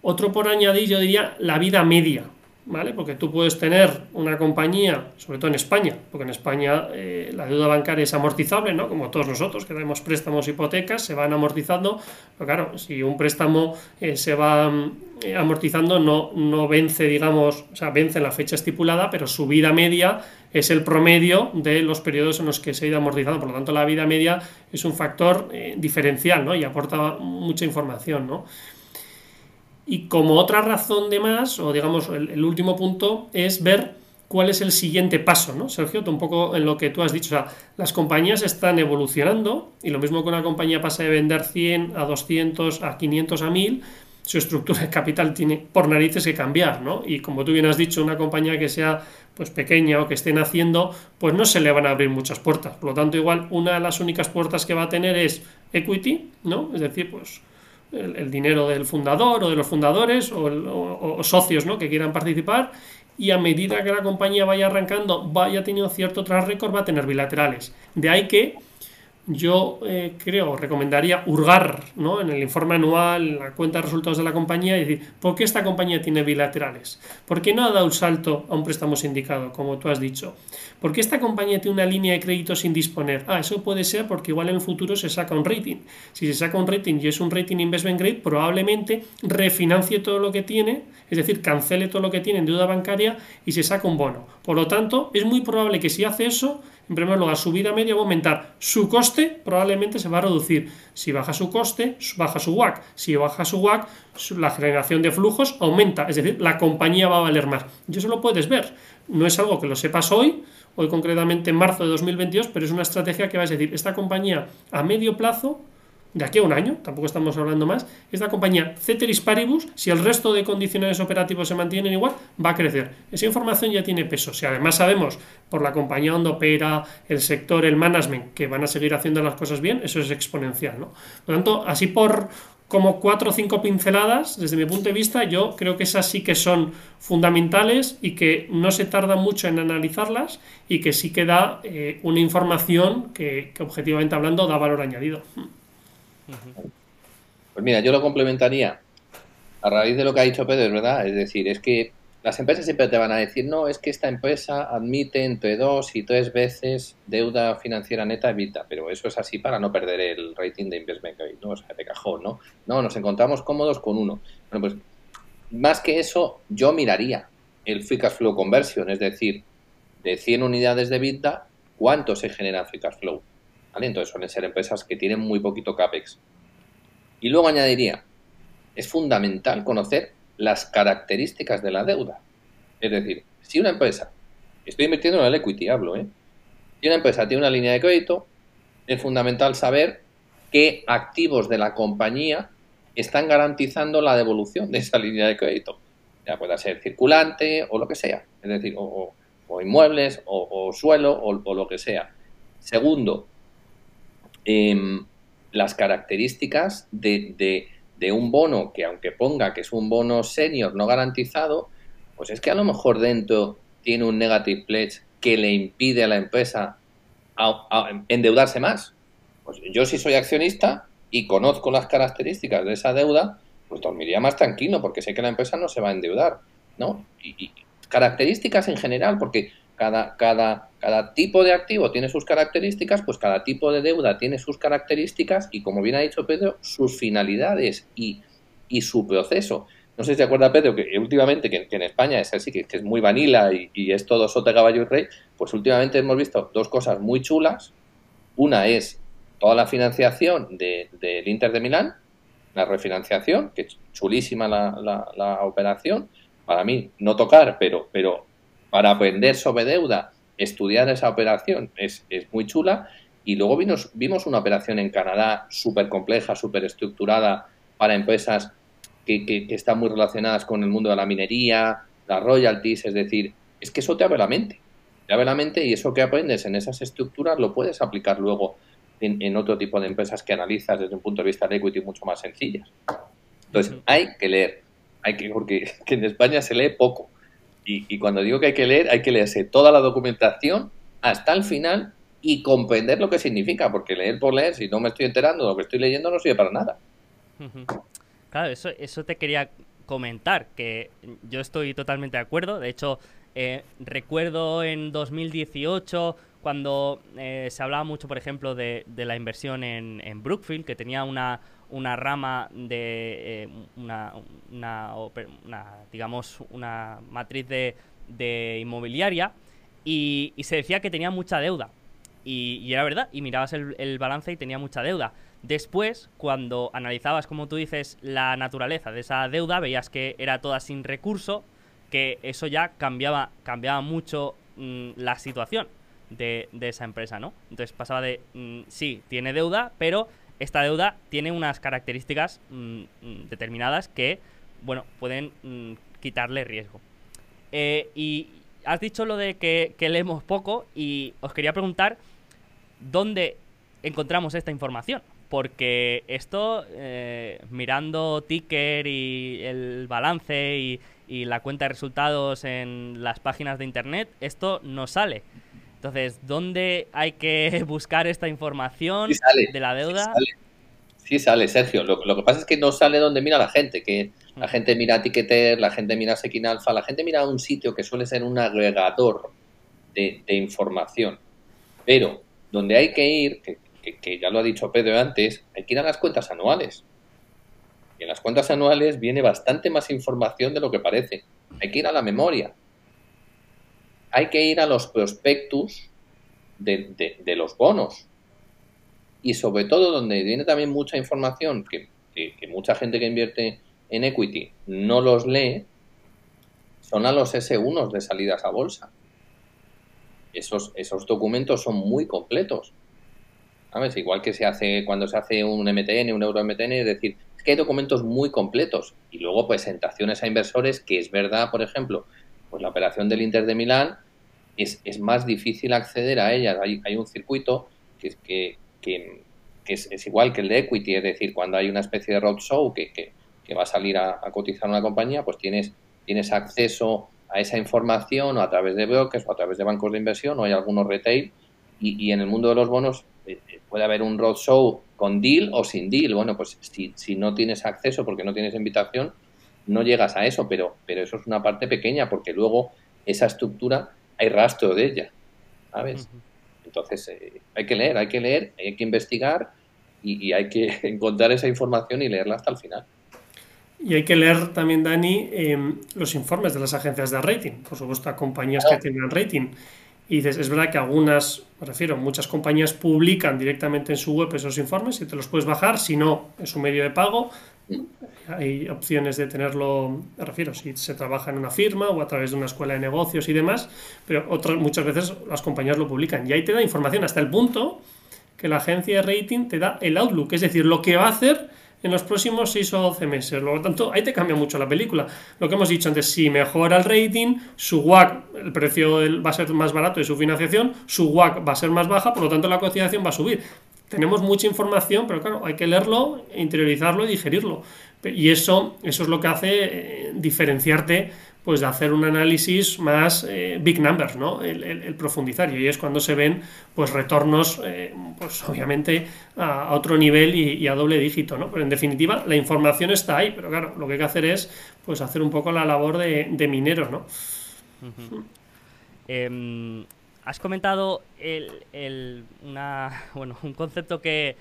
Otro por añadir, yo diría la vida media, ¿vale? Porque tú puedes tener una compañía, sobre todo en España, porque en España eh, la deuda bancaria es amortizable, ¿no? Como todos nosotros, que tenemos préstamos, hipotecas, se van amortizando, pero claro, si un préstamo eh, se va mm, eh, amortizando, no, no vence, digamos, o sea, vence en la fecha estipulada, pero su vida media es el promedio de los periodos en los que se ha ido amortizando. Por lo tanto, la vida media es un factor diferencial, ¿no? Y aporta mucha información, ¿no? Y como otra razón de más, o digamos el, último punto, es ver cuál es el siguiente paso, ¿no? Sergio, un poco en lo que tú has dicho. O sea, las compañías están evolucionando y lo mismo que una compañía pasa de vender 100 a 200 a 500 a 1000, su estructura de capital tiene por narices que cambiar, ¿no? Y como tú bien has dicho, una compañía que sea pues pequeña o que esté naciendo, pues no se le van a abrir muchas puertas. Por lo tanto, igual una de las únicas puertas que va a tener es equity, ¿no? Es decir, pues el, dinero del fundador o de los fundadores o, el- o- o socios ¿no? que quieran participar y a medida que la compañía vaya arrancando, vaya teniendo cierto track record, va a tener bilaterales. De ahí que yo eh, creo, recomendaría hurgar ¿no? en el informe anual, en la cuenta de resultados de la compañía y decir, ¿por qué esta compañía tiene bilaterales? ¿Por qué no ha dado un salto a un préstamo sindicado, como tú has dicho? ¿Por qué esta compañía tiene una línea de crédito sin disponer? Ah, eso puede ser porque igual en el futuro se saca un rating. Si se saca un rating y es un rating investment grade, probablemente refinancie todo lo que tiene, es decir, cancele todo lo que tiene en deuda bancaria y se saca un bono. Por lo tanto, es muy probable que si hace eso, en primer lugar, su vida media va a aumentar. Su coste probablemente se va a reducir. Si baja su coste, baja su WAC. Si baja su WAC, la generación de flujos aumenta. Es decir, la compañía va a valer más. Y eso lo puedes ver. No es algo que lo sepas hoy, hoy concretamente en marzo de 2022, pero es una estrategia que vas a decir, esta compañía a medio plazo de aquí a un año, tampoco estamos hablando más, esta compañía Ceteris Paribus, si el resto de condiciones operativos se mantienen igual, va a crecer. Esa información ya tiene peso. Si además sabemos por la compañía donde opera, el sector, el management, que van a seguir haciendo las cosas bien, eso es exponencial. ¿no? Por lo tanto, así por como cuatro o cinco pinceladas, desde mi punto de vista, yo creo que esas sí que son fundamentales y que no se tarda mucho en analizarlas y que sí que da eh, una información que, que objetivamente hablando da valor añadido. Pues mira, yo lo complementaría a raíz de lo que ha dicho Pedro, verdad. Es decir, es que las empresas siempre te van a decir, no, es que esta empresa admite entre dos y tres veces deuda financiera neta evita, pero eso es así para no perder el rating de investment grade, ¿no? O sea, de cajón, ¿no? No, nos encontramos cómodos con uno. Bueno, pues más que eso, yo miraría el free cash flow conversion, es decir, de 100 unidades de EBITDA, ¿cuánto se genera en free cash flow? Entonces suelen ser empresas que tienen muy poquito CAPEX. Y luego añadiría, es fundamental conocer las características de la deuda. Es decir, si una empresa, estoy invirtiendo en el equity, hablo, ¿eh? Si una empresa tiene una línea de crédito, es fundamental saber qué activos de la compañía están garantizando la devolución de esa línea de crédito. Ya pueda ser circulante o lo que sea, es decir, o, inmuebles o, suelo o lo que sea. Segundo, em, las características de, de- un bono que aunque ponga que es un bono senior no garantizado, pues es que a lo mejor dentro tiene un negative pledge que le impide a la empresa a endeudarse más. Pues yo si soy accionista y conozco las características de esa deuda, pues dormiría más tranquilo porque sé que la empresa no se va a endeudar, ¿no? Y, y características en general, porque cada, cada, cada tipo de activo tiene sus características, pues cada tipo de deuda tiene sus características y, como bien ha dicho Pedro, sus finalidades y, y su proceso. No sé si te acuerdas, Pedro, que últimamente, que, en España es así, que, es muy vanilla y, es todo sote, caballo y rey, pues últimamente hemos visto dos cosas muy chulas. Una es toda la financiación de- del Inter de Milán, la refinanciación, que es chulísima la, la- la operación. Para mí, no tocar, pero, pero para aprender sobre deuda, estudiar esa operación es, es muy chula. Y luego vimos, vimos una operación en Canadá súper compleja, súper estructurada para empresas que, que- que están muy relacionadas con el mundo de la minería, las royalties, es decir, es que eso te abre la mente. Te abre la mente y eso que aprendes en esas estructuras lo puedes aplicar luego en, en otro tipo de empresas que analizas desde un punto de vista de equity mucho más sencillas. Entonces, hay que leer, hay que, porque que en España se lee poco. Y, y cuando digo que hay que leer, hay que leerse toda la documentación hasta el final y comprender lo que significa, porque leer por leer, si no me estoy enterando de lo que estoy leyendo, no sirve para nada. Claro, eso, eso te quería comentar, que yo estoy totalmente de acuerdo. De hecho, eh, recuerdo en 2018 cuando eh, se hablaba mucho, por ejemplo, de, la inversión en Brookfield, que tenía una, una rama de eh, una, una, una, digamos, una matriz de, de inmobiliaria y, se decía que tenía mucha deuda. Y, era verdad, y mirabas el, el balance y tenía mucha deuda. Después, cuando analizabas, como tú dices, la naturaleza de esa deuda, veías que era toda sin recurso, que eso ya cambiaba, cambiaba mucho mm, la situación de, de esa empresa, ¿no? Entonces pasaba de, mm, sí, tiene deuda, pero esta deuda tiene unas características mm, mm, determinadas que, bueno, pueden mm, quitarle riesgo. Eh, y has dicho lo de que, leemos poco y os quería preguntar dónde encontramos esta información. Porque esto, eh, mirando Ticker y el balance y la cuenta de resultados en las páginas de internet, esto no sale. Entonces, ¿dónde hay que buscar esta información Sí sale, de la deuda? Sí sale, Sí sale, Sergio. Lo, lo que pasa es que no sale donde mira la gente, que la gente mira Ticketer, la gente mira Sekin Alpha, la gente mira un sitio que suele ser un agregador de, de información. Pero donde hay que ir, que, que- que ya lo ha dicho Pedro antes, hay que ir a las cuentas anuales. Y en las cuentas anuales viene bastante más información de lo que parece. Hay que ir a la memoria. Hay que ir a los prospectus de, los bonos. Y sobre todo donde viene también mucha información que mucha gente que invierte en equity no los lee, son a los S1 de salidas a bolsa. Esos, esos documentos son muy completos. ¿Sabes? Igual que se hace cuando se hace un MTN, un euro MTN, es decir, es que hay documentos muy completos. Y luego presentaciones a inversores, que es verdad, por ejemplo, pues la operación del Inter de Milán es, es más difícil acceder a ella. Hay, hay un circuito que, que, que, que es, es igual que el de equity, es decir, cuando hay una especie de roadshow que, que, que va a salir a, a cotizar una compañía, pues tienes, tienes acceso a esa información o a través de brokers o a través de bancos de inversión o hay algunos retail y, y en el mundo de los bonos eh, eh, puede haber un roadshow con deal o sin deal. Bueno, pues si, si no tienes acceso porque no tienes invitación, no llegas a eso, pero, pero eso es una parte pequeña porque luego esa estructura hay rastro de ella, ¿sabes? Entonces eh, hay que leer, hay que leer, hay que investigar y, y hay que encontrar esa información y leerla hasta el final. Y hay que leer también, Dani, eh, los informes de las agencias de rating, por supuesto, a compañías que tienen rating. Y dices, es verdad que algunas, me refiero, muchas compañías publican directamente en su web esos informes y te los puedes bajar, si no, es un medio de pago. Hay opciones de tenerlo, me refiero, si se trabaja en una firma o a través de una escuela de negocios y demás, pero otras, muchas veces las compañías lo publican. Y ahí te da información hasta el punto que la agencia de rating te da el outlook, es decir, lo que va a hacer en los próximos 6 o 12 meses. Por lo tanto, ahí te cambia mucho la película. Lo que hemos dicho antes, si mejora el rating, su WAC, el precio va a ser más barato de su financiación, su WAC va a ser más baja, por lo tanto la cotización va a subir. Tenemos mucha información, pero claro, hay que leerlo, interiorizarlo y digerirlo. Y eso, eso es lo que hace eh, diferenciarte pues de hacer un análisis más eh, big numbers, ¿no? El, profundizar. Y es cuando se ven pues retornos, eh, pues obviamente a, otro nivel y, a doble dígito, ¿no? Pero en definitiva, la información está ahí, pero claro, lo que hay que hacer es pues hacer un poco la labor de, de minero, ¿no? Has comentado el, el- una, bueno, un concepto que,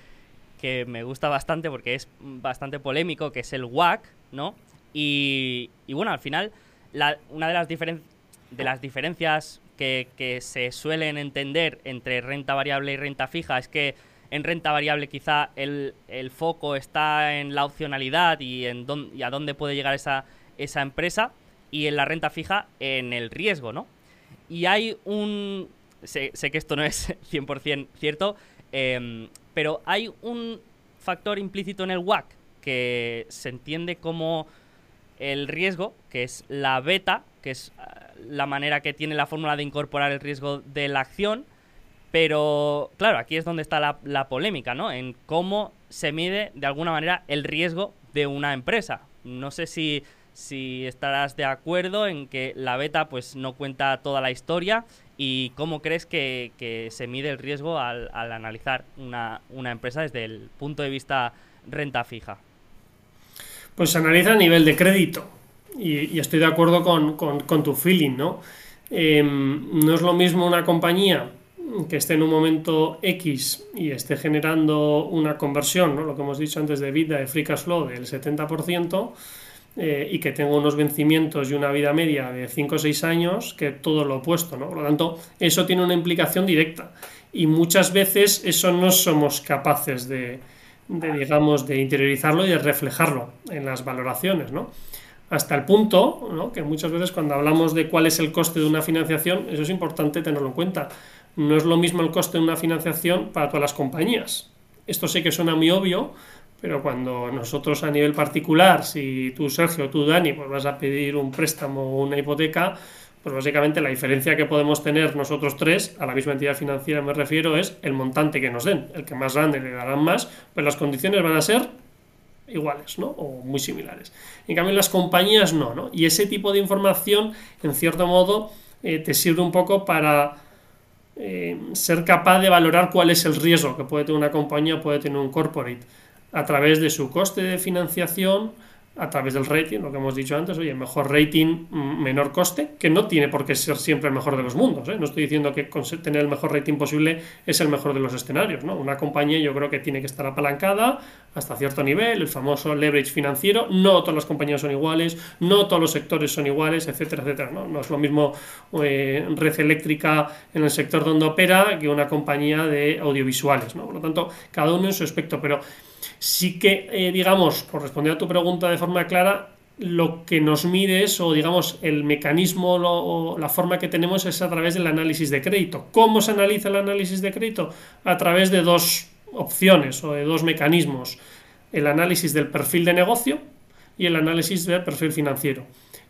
que me gusta bastante porque es bastante polémico, que es el WAC, ¿no? Y, y bueno, al final, una de las, diferen- de las diferencias que, que se suelen entender entre renta variable y renta fija es que en renta variable quizá el, el foco está en la opcionalidad y en dónde, y a dónde puede llegar esa, esa empresa y en la renta fija en el riesgo, ¿no? Y hay un... Sé, sé que esto no es 100% cierto, em, pero hay un factor implícito en el WAC que se entiende como el riesgo, que es la beta, que es ah, la manera que tiene la fórmula de incorporar el riesgo de la acción. Pero, claro, aquí es donde está la, la polémica, ¿no? En cómo se mide, de alguna manera, el riesgo de una empresa. No sé si, si estarás de acuerdo en que la beta, pues, no cuenta toda la historia y cómo crees que, se mide el riesgo al, al analizar una, empresa desde el punto de vista renta fija. Pues se analiza a nivel de crédito. Y, estoy de acuerdo con, tu feeling, ¿no? Eh, no es lo mismo una compañía que esté en un momento X y esté generando una conversión, ¿no? lo que hemos dicho antes de vida de free cash flow del 70%, eh, y que tenga unos vencimientos y una vida media de 5 o 6 años, que todo lo opuesto, ¿no? Por lo tanto, eso tiene una implicación directa. Y muchas veces eso no somos capaces de, de, digamos, de interiorizarlo y de reflejarlo en las valoraciones, ¿no? Hasta el punto, ¿no? que muchas veces cuando hablamos de cuál es el coste de una financiación, eso es importante tenerlo en cuenta. No es lo mismo el coste de una financiación para todas las compañías. Esto sé que suena muy obvio, pero cuando nosotros a nivel particular, si tú Sergio, tú Dani, pues vas a pedir un préstamo o una hipoteca, pues básicamente la diferencia que podemos tener nosotros tres, a la misma entidad financiera me refiero, es el montante que nos den. El que más grande le darán más, pero las condiciones van a ser iguales, ¿no? O muy similares. En cambio, las compañías no, ¿no? Y ese tipo de información, en cierto modo, eh, te sirve un poco para eh, ser capaz de valorar cuál es el riesgo que puede tener una compañía, puede tener un corporate, a través de su coste de financiación, a través del rating, lo que hemos dicho antes, oye, mejor rating, mm, menor coste, que no tiene por qué ser siempre el mejor de los mundos. ¿eh? No estoy diciendo que tener el mejor rating posible es el mejor de los escenarios. ¿no? Una compañía yo creo que tiene que estar apalancada hasta cierto nivel, el famoso leverage financiero. No todas las compañías son iguales, no todos los sectores son iguales, etcétera, etcétera. No, es lo mismo eh, red eléctrica en el sector donde opera que una compañía de audiovisuales. Por lo tanto, cada uno en su aspecto, pero sí que, eh, digamos, por responder a tu pregunta de forma clara, lo que nos mide es, o digamos, el mecanismo o la forma que tenemos es a través del análisis de crédito. ¿Cómo se analiza el análisis de crédito? A través de dos opciones o de dos mecanismos. El análisis del perfil de negocio y el análisis del perfil financiero.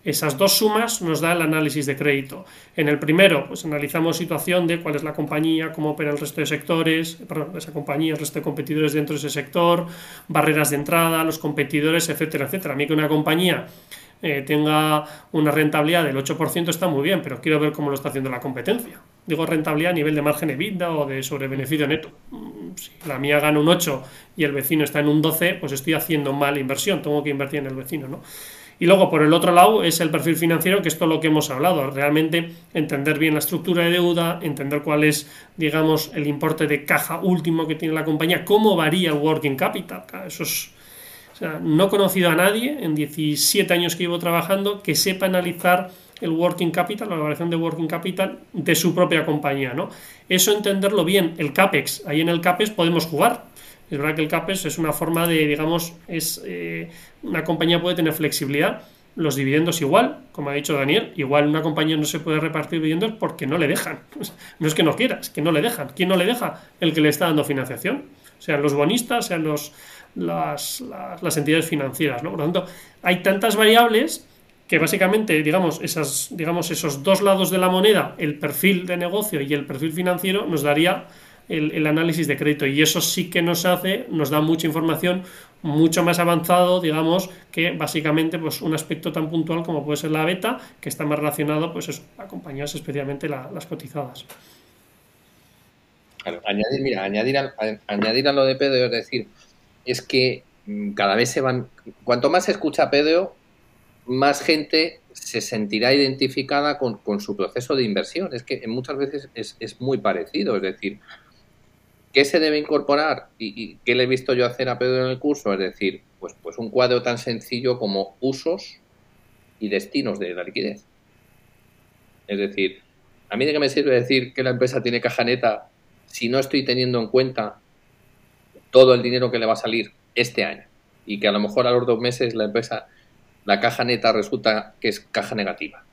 Esas dos sumas nos da el análisis de crédito. En el primero, pues analizamos situación de cuál es la compañía, cómo opera el resto de sectores, perdón, esa compañía, el resto de competidores dentro de ese sector, barreras de entrada, los competidores, etcétera, etcétera. A mí que una compañía eh, tenga una rentabilidad del 8% está muy bien, pero quiero ver cómo lo está haciendo la competencia. Digo rentabilidad a nivel de margen EBITDA o de sobrebeneficio neto. Mm, Si la mía gana un 8 y el vecino está en un 12, pues estoy haciendo mal inversión, tengo que invertir en el vecino, ¿no? Y luego, por el otro lado, es el perfil financiero, que es todo lo que hemos hablado. Realmente entender bien la estructura de deuda, entender cuál es, digamos, el importe de caja último que tiene la compañía, cómo varía el working capital. Eso es, o sea, no he conocido a nadie en 17 años que llevo trabajando que sepa analizar el working capital, la valoración de working capital de su propia compañía, ¿no? Eso entenderlo bien, el CAPEX, ahí en el CAPEX podemos jugar. Es verdad que el CAPEX es una forma de, digamos, es eh, una compañía puede tener flexibilidad. Los dividendos igual, como ha dicho Daniel, igual una compañía no se puede repartir dividendos porque no le dejan. No es que no quiera, es que no le dejan. ¿Quién no le deja? El que le está dando financiación. Sean los bonistas, sean los, las entidades financieras. ¿no? Por lo tanto, hay tantas variables que básicamente, digamos, esas, digamos, esos dos lados de la moneda, el perfil de negocio y el perfil financiero, nos daría el, análisis de crédito. Y eso sí que nos hace, nos da mucha información mucho más avanzado, digamos, que básicamente pues, un aspecto tan puntual como puede ser la beta, que está más relacionado pues, eso, a compañías, especialmente la- las cotizadas. Añadir, mira, añadir, a, añadir a lo de PDO, es decir, es que mm, cada vez se van. Cuanto más se escucha PDO, más gente se sentirá identificada con, con su proceso de inversión. Es que muchas veces es, es muy parecido, es decir, ¿qué se debe incorporar? ¿Y, y qué le he visto yo hacer a PDO en el curso? Es decir, pues, pues un cuadro tan sencillo como usos y destinos de la liquidez. Es decir, ¿a mí de qué me sirve decir que la empresa tiene caja neta si no estoy teniendo en cuenta todo el dinero que le va a salir este año? Y que a lo mejor a los dos meses la empresa, la caja neta resulta que es caja negativa.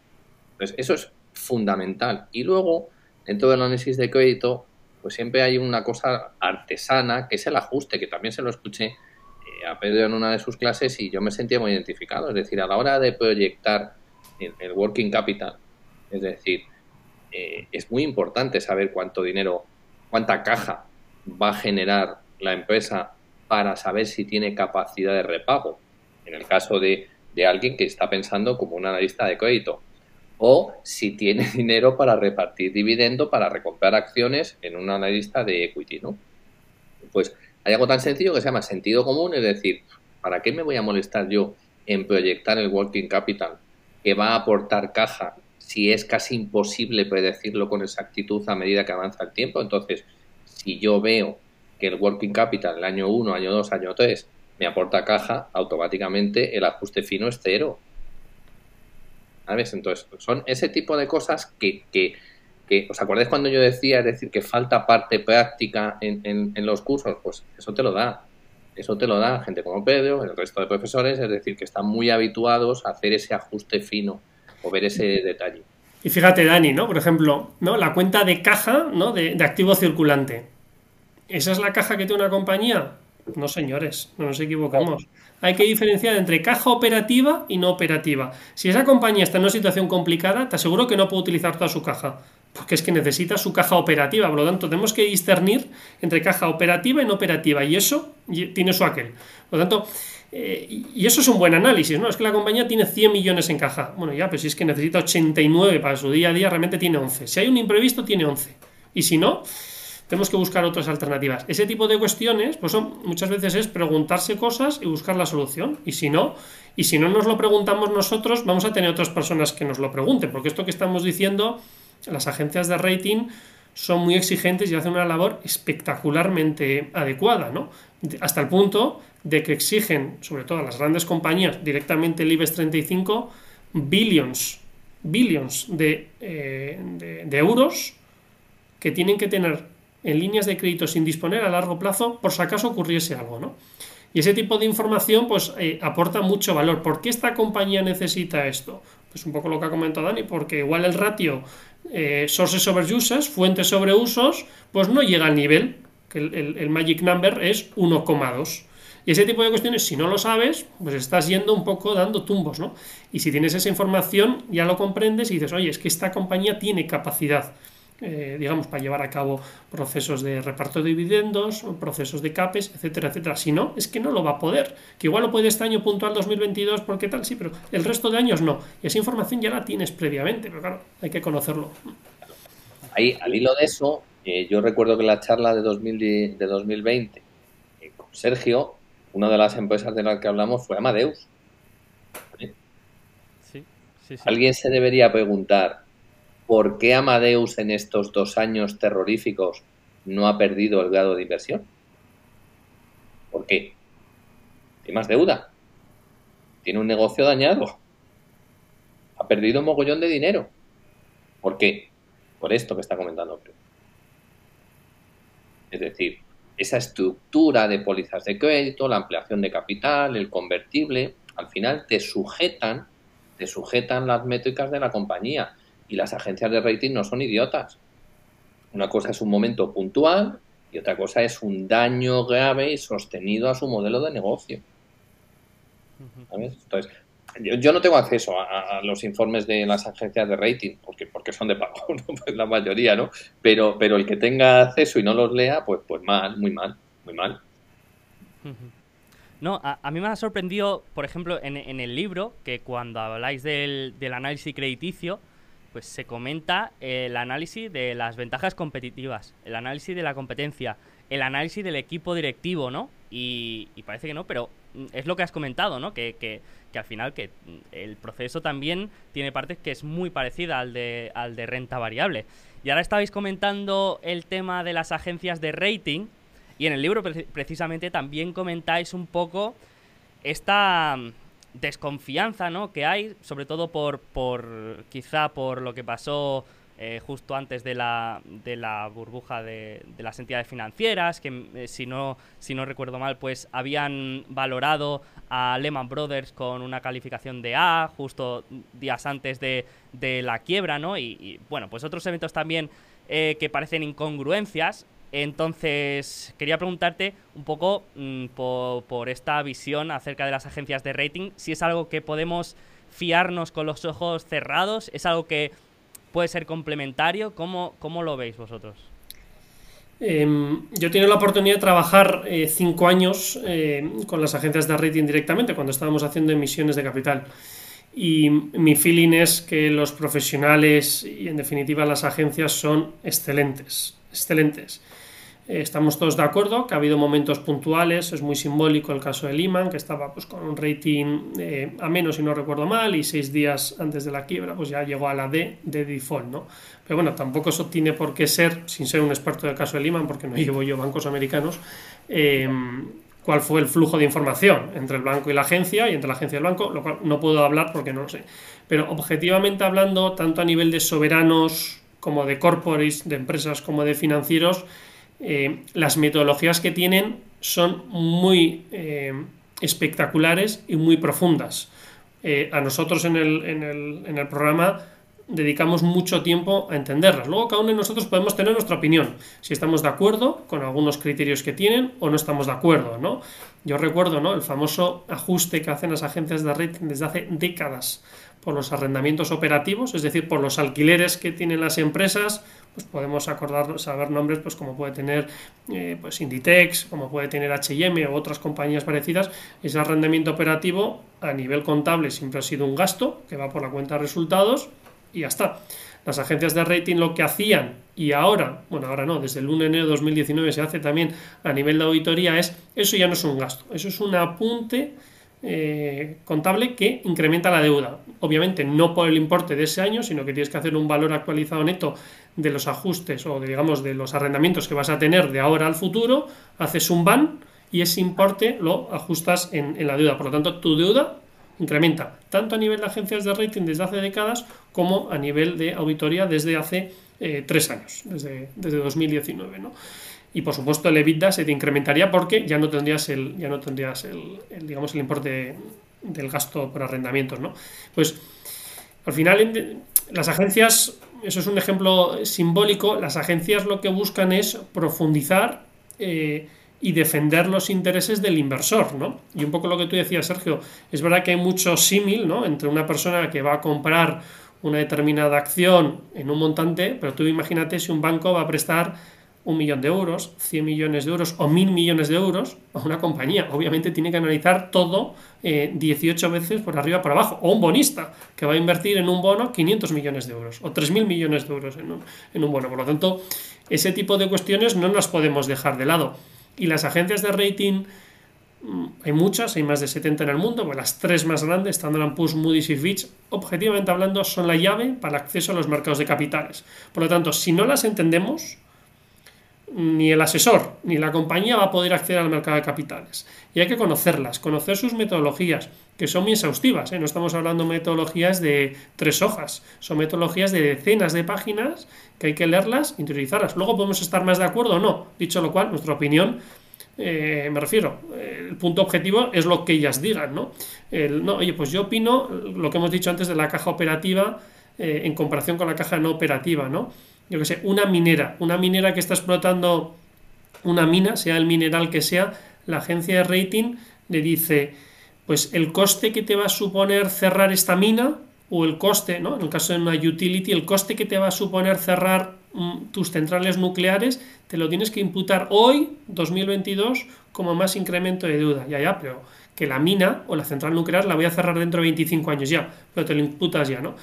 Pues eso es fundamental. Y luego, dentro del análisis de crédito, pues siempre hay una cosa artesana que es el ajuste, que también se lo escuché eh, a Pedro en una de sus clases y yo me sentía muy identificado. Es decir, a la hora de proyectar el, working capital, es decir, eh, es muy importante saber cuánto dinero, cuánta caja va a generar la empresa para saber si tiene capacidad de repago. En el caso de, de alguien que está pensando como un analista de crédito. O si tiene dinero para repartir dividendo, para recomprar acciones en un analista de equity, ¿no? Pues hay algo tan sencillo que se llama sentido común, es decir, ¿para qué me voy a molestar yo en proyectar el working capital que va a aportar caja si es casi imposible predecirlo con exactitud a medida que avanza el tiempo? Entonces, si yo veo que el working capital el año 1, año 2, año 3 me aporta caja, automáticamente el ajuste fino es cero. ¿Sabes? Entonces, son ese tipo de cosas que, que, ¿os acordáis cuando yo decía, es decir, que falta parte práctica en, en, en los cursos? Pues eso te lo da. Eso te lo da gente como Pedro, el resto de profesores, es decir, que están muy habituados a hacer ese ajuste fino o ver ese detalle. Y fíjate, Dani, ¿no? Por ejemplo, ¿no? La cuenta de caja, ¿no? De, de activo circulante. ¿Esa es la caja que tiene una compañía? No, señores, no nos equivocamos. Hay que diferenciar entre caja operativa y no operativa. Si esa compañía está en una situación complicada, te aseguro que no puede utilizar toda su caja, porque es que necesita su caja operativa. Por lo tanto, tenemos que discernir entre caja operativa y no operativa, y eso tiene su aquel. Por lo tanto, eh, y eso es un buen análisis, ¿no? Es que la compañía tiene 100 millones en caja. Bueno, ya, pero si es que necesita 89 para su día a día, realmente tiene 11. Si hay un imprevisto, tiene 11. Y si no, tenemos que buscar otras alternativas. Ese tipo de cuestiones, pues son, muchas veces es preguntarse cosas y buscar la solución. Y si no, y si no nos lo preguntamos nosotros, vamos a tener otras personas que nos lo pregunten, porque esto que estamos diciendo, las agencias de rating son muy exigentes y hacen una labor espectacularmente adecuada, ¿no? Hasta el punto de que exigen, sobre todo a las grandes compañías, directamente el IBEX 35, billions, billions eh, de- de euros que tienen que tener en líneas de crédito sin disponer a largo plazo por si acaso ocurriese algo, ¿no? Y ese tipo de información pues eh, aporta mucho valor. ¿Por qué esta compañía necesita esto? Pues un poco lo que ha comentado Dani, porque igual el ratio eh, sources sobre users, fuentes sobre usos, pues no llega al nivel, que el, el- magic number es 1,2. Y ese tipo de cuestiones, si no lo sabes, pues estás yendo un poco dando tumbos, ¿no? Y si tienes esa información, ya lo comprendes y dices, oye, es que esta compañía tiene capacidad eh, digamos, para llevar a cabo procesos de reparto de dividendos, procesos de CAPES, etcétera, etcétera. Si no, es que no lo va a poder. Que igual lo puede este año puntual 2022 porque tal, sí, pero el resto de años no. Y esa información ya la tienes previamente, pero claro, hay que conocerlo. Ahí, al hilo de eso, eh, yo recuerdo que en la charla de, 2000 de de 2020 eh, con Sergio, una de las empresas de las que hablamos fue Amadeus. Sí, sí, sí. Alguien se debería preguntar por qué Amadeus en estos dos años terroríficos no ha perdido el grado de inversión. ¿Por qué? Tiene más deuda. Tiene un negocio dañado. Ha perdido un mogollón de dinero. ¿Por qué? Por esto que está comentando. Es decir, esa estructura de pólizas de crédito, la ampliación de capital, el convertible, al final te sujetan, te sujetan las métricas de la compañía. Y las agencias de rating no son idiotas. Una cosa es un momento puntual y otra cosa es un daño grave y sostenido a su modelo de negocio. ¿Sabes? Entonces, Yo, yo no tengo acceso a, a los informes de las agencias de rating, porque, porque son de pago, ¿no? Pues la mayoría, ¿no? Pero, pero el que tenga acceso y no los lea, pues, pues mal, muy mal, muy mal. No, a, a mí me ha sorprendido, por ejemplo, en, en el libro, que cuando habláis del, del análisis crediticio, pues se comenta el análisis de las ventajas competitivas, el análisis de la competencia, el análisis del equipo directivo, ¿no? Y, y parece que no, pero mm, es lo que has comentado, ¿no? Que, que, que al final que mm, el proceso también tiene partes que es muy parecida al de, al de renta variable. Y ahora estabais comentando el tema de las agencias de rating, y en el libro preci- precisamente también comentáis un poco esta desconfianza ¿no? que hay, sobre todo por, por quizá por lo que pasó eh, justo antes de la, de la burbuja de, de las entidades financieras, que eh, si, no, si no recuerdo mal, pues habían valorado a Lehman Brothers con una calificación de A justo días antes de, de la quiebra, ¿no? Y, y, bueno, pues otros eventos también eh, que parecen incongruencias. Entonces, quería preguntarte un poco mm, por, esta visión acerca de las agencias de rating, si es algo que podemos fiarnos con los ojos cerrados, es algo que puede ser complementario, ¿cómo, cómo lo veis vosotros? Em, yo he tenido la oportunidad de trabajar eh, cinco años eh, con las agencias de rating directamente cuando estábamos haciendo emisiones de capital. Y mi feeling es que los profesionales y en definitiva las agencias son excelentes, excelentes. Eh, estamos todos de acuerdo que ha habido momentos puntuales, es muy simbólico el caso de Lehman, que estaba pues, con un rating eh, a menos si no recuerdo mal y seis días antes de la quiebra pues ya llegó a la D de default, ¿no? Pero bueno, tampoco eso tiene por qué ser, sin ser un experto del caso de Lehman, porque no llevo yo bancos americanos, eh, cuál fue el flujo de información entre el banco y la agencia y entre la agencia y el banco, lo cual no puedo hablar porque no lo sé. Pero objetivamente hablando, tanto a nivel de soberanos como de corporates, de empresas como de financieros, eh, las metodologías que tienen son muy eh, espectaculares y muy profundas. Eh, a nosotros en el, en, el, en el, programa dedicamos mucho tiempo a entenderlas. Luego cada uno de nosotros podemos tener nuestra opinión, si estamos de acuerdo con algunos criterios que tienen o no estamos de acuerdo. ¿no? Yo recuerdo ¿no? el famoso ajuste que hacen las agencias de rating desde hace décadas por los arrendamientos operativos, es decir, por los alquileres que tienen las empresas, pues podemos acordar, saber nombres pues como puede tener eh, pues Inditex, como puede tener H&M o otras compañías parecidas, ese arrendamiento operativo a nivel contable siempre ha sido un gasto que va por la cuenta de resultados y ya está. Las agencias de rating lo que hacían y ahora, bueno, ahora no, desde el 1 de enero de 2019 se hace también a nivel de auditoría es, eso ya no es un gasto, eso es un apunte eh, contable que incrementa la deuda. Obviamente no por el importe de ese año, sino que tienes que hacer un valor actualizado neto de los ajustes o de, digamos de los arrendamientos que vas a tener de ahora al futuro, haces un ban y ese importe lo ajustas en, la deuda. Por lo tanto, tu deuda incrementa tanto a nivel de agencias de rating desde hace décadas como a nivel de auditoría desde hace eh, tres años, desde, desde 2019. ¿no? Y por supuesto el EBITDA se te incrementaría porque ya no tendrías el, ya no tendrías el, digamos, el importe de, del gasto por arrendamientos, ¿no? Pues al final las agencias, eso es un ejemplo simbólico, las agencias lo que buscan es profundizar eh, y defender los intereses del inversor, ¿no? Y un poco lo que tú decías, Sergio, es verdad que hay mucho símil, ¿no? Entre una persona que va a comprar una determinada acción en un montante, pero tú imagínate si un banco va a prestar un millón de euros, 100 millones de euros o mil millones de euros a una compañía. Obviamente tiene que analizar todo eh, 18 veces por arriba por abajo. O un bonista que va a invertir en un bono 500 millones de euros o 3.000 millones de euros en un, bono. Por lo tanto, ese tipo de cuestiones no las podemos dejar de lado. Y las agencias de rating, hay muchas, hay más de 70 en el mundo, pues las tres más grandes, Standard Poor's, Moody's y Fitch, objetivamente hablando, son la llave para el acceso a los mercados de capitales. Por lo tanto, si no las entendemos, ni el asesor ni la compañía va a poder acceder al mercado de capitales. Y hay que conocerlas, conocer sus metodologías, que son muy exhaustivas. ¿eh? No estamos hablando de metodologías de tres hojas, son metodologías de decenas de páginas que hay que leerlas, interiorizarlas. Luego podemos estar más de acuerdo o no. Dicho lo cual, nuestra opinión, eh, me refiero, el punto objetivo es lo que ellas digan. ¿no? El, no, oye, pues yo opino lo que hemos dicho antes de la caja operativa eh, en comparación con la caja no operativa, ¿no? Yo que sé, una minera, una minera que está explotando una mina, sea el mineral que sea, la agencia de rating le dice, pues el coste que te va a suponer cerrar esta mina o el coste, ¿no? en el caso de una utility, el coste que te va a suponer cerrar mm, tus centrales nucleares, te lo tienes que imputar hoy, 2022, como más incremento de deuda. Ya, ya, pero que la mina o la central nuclear la voy a cerrar dentro de 25 años ya, pero te lo imputas ya, ¿no?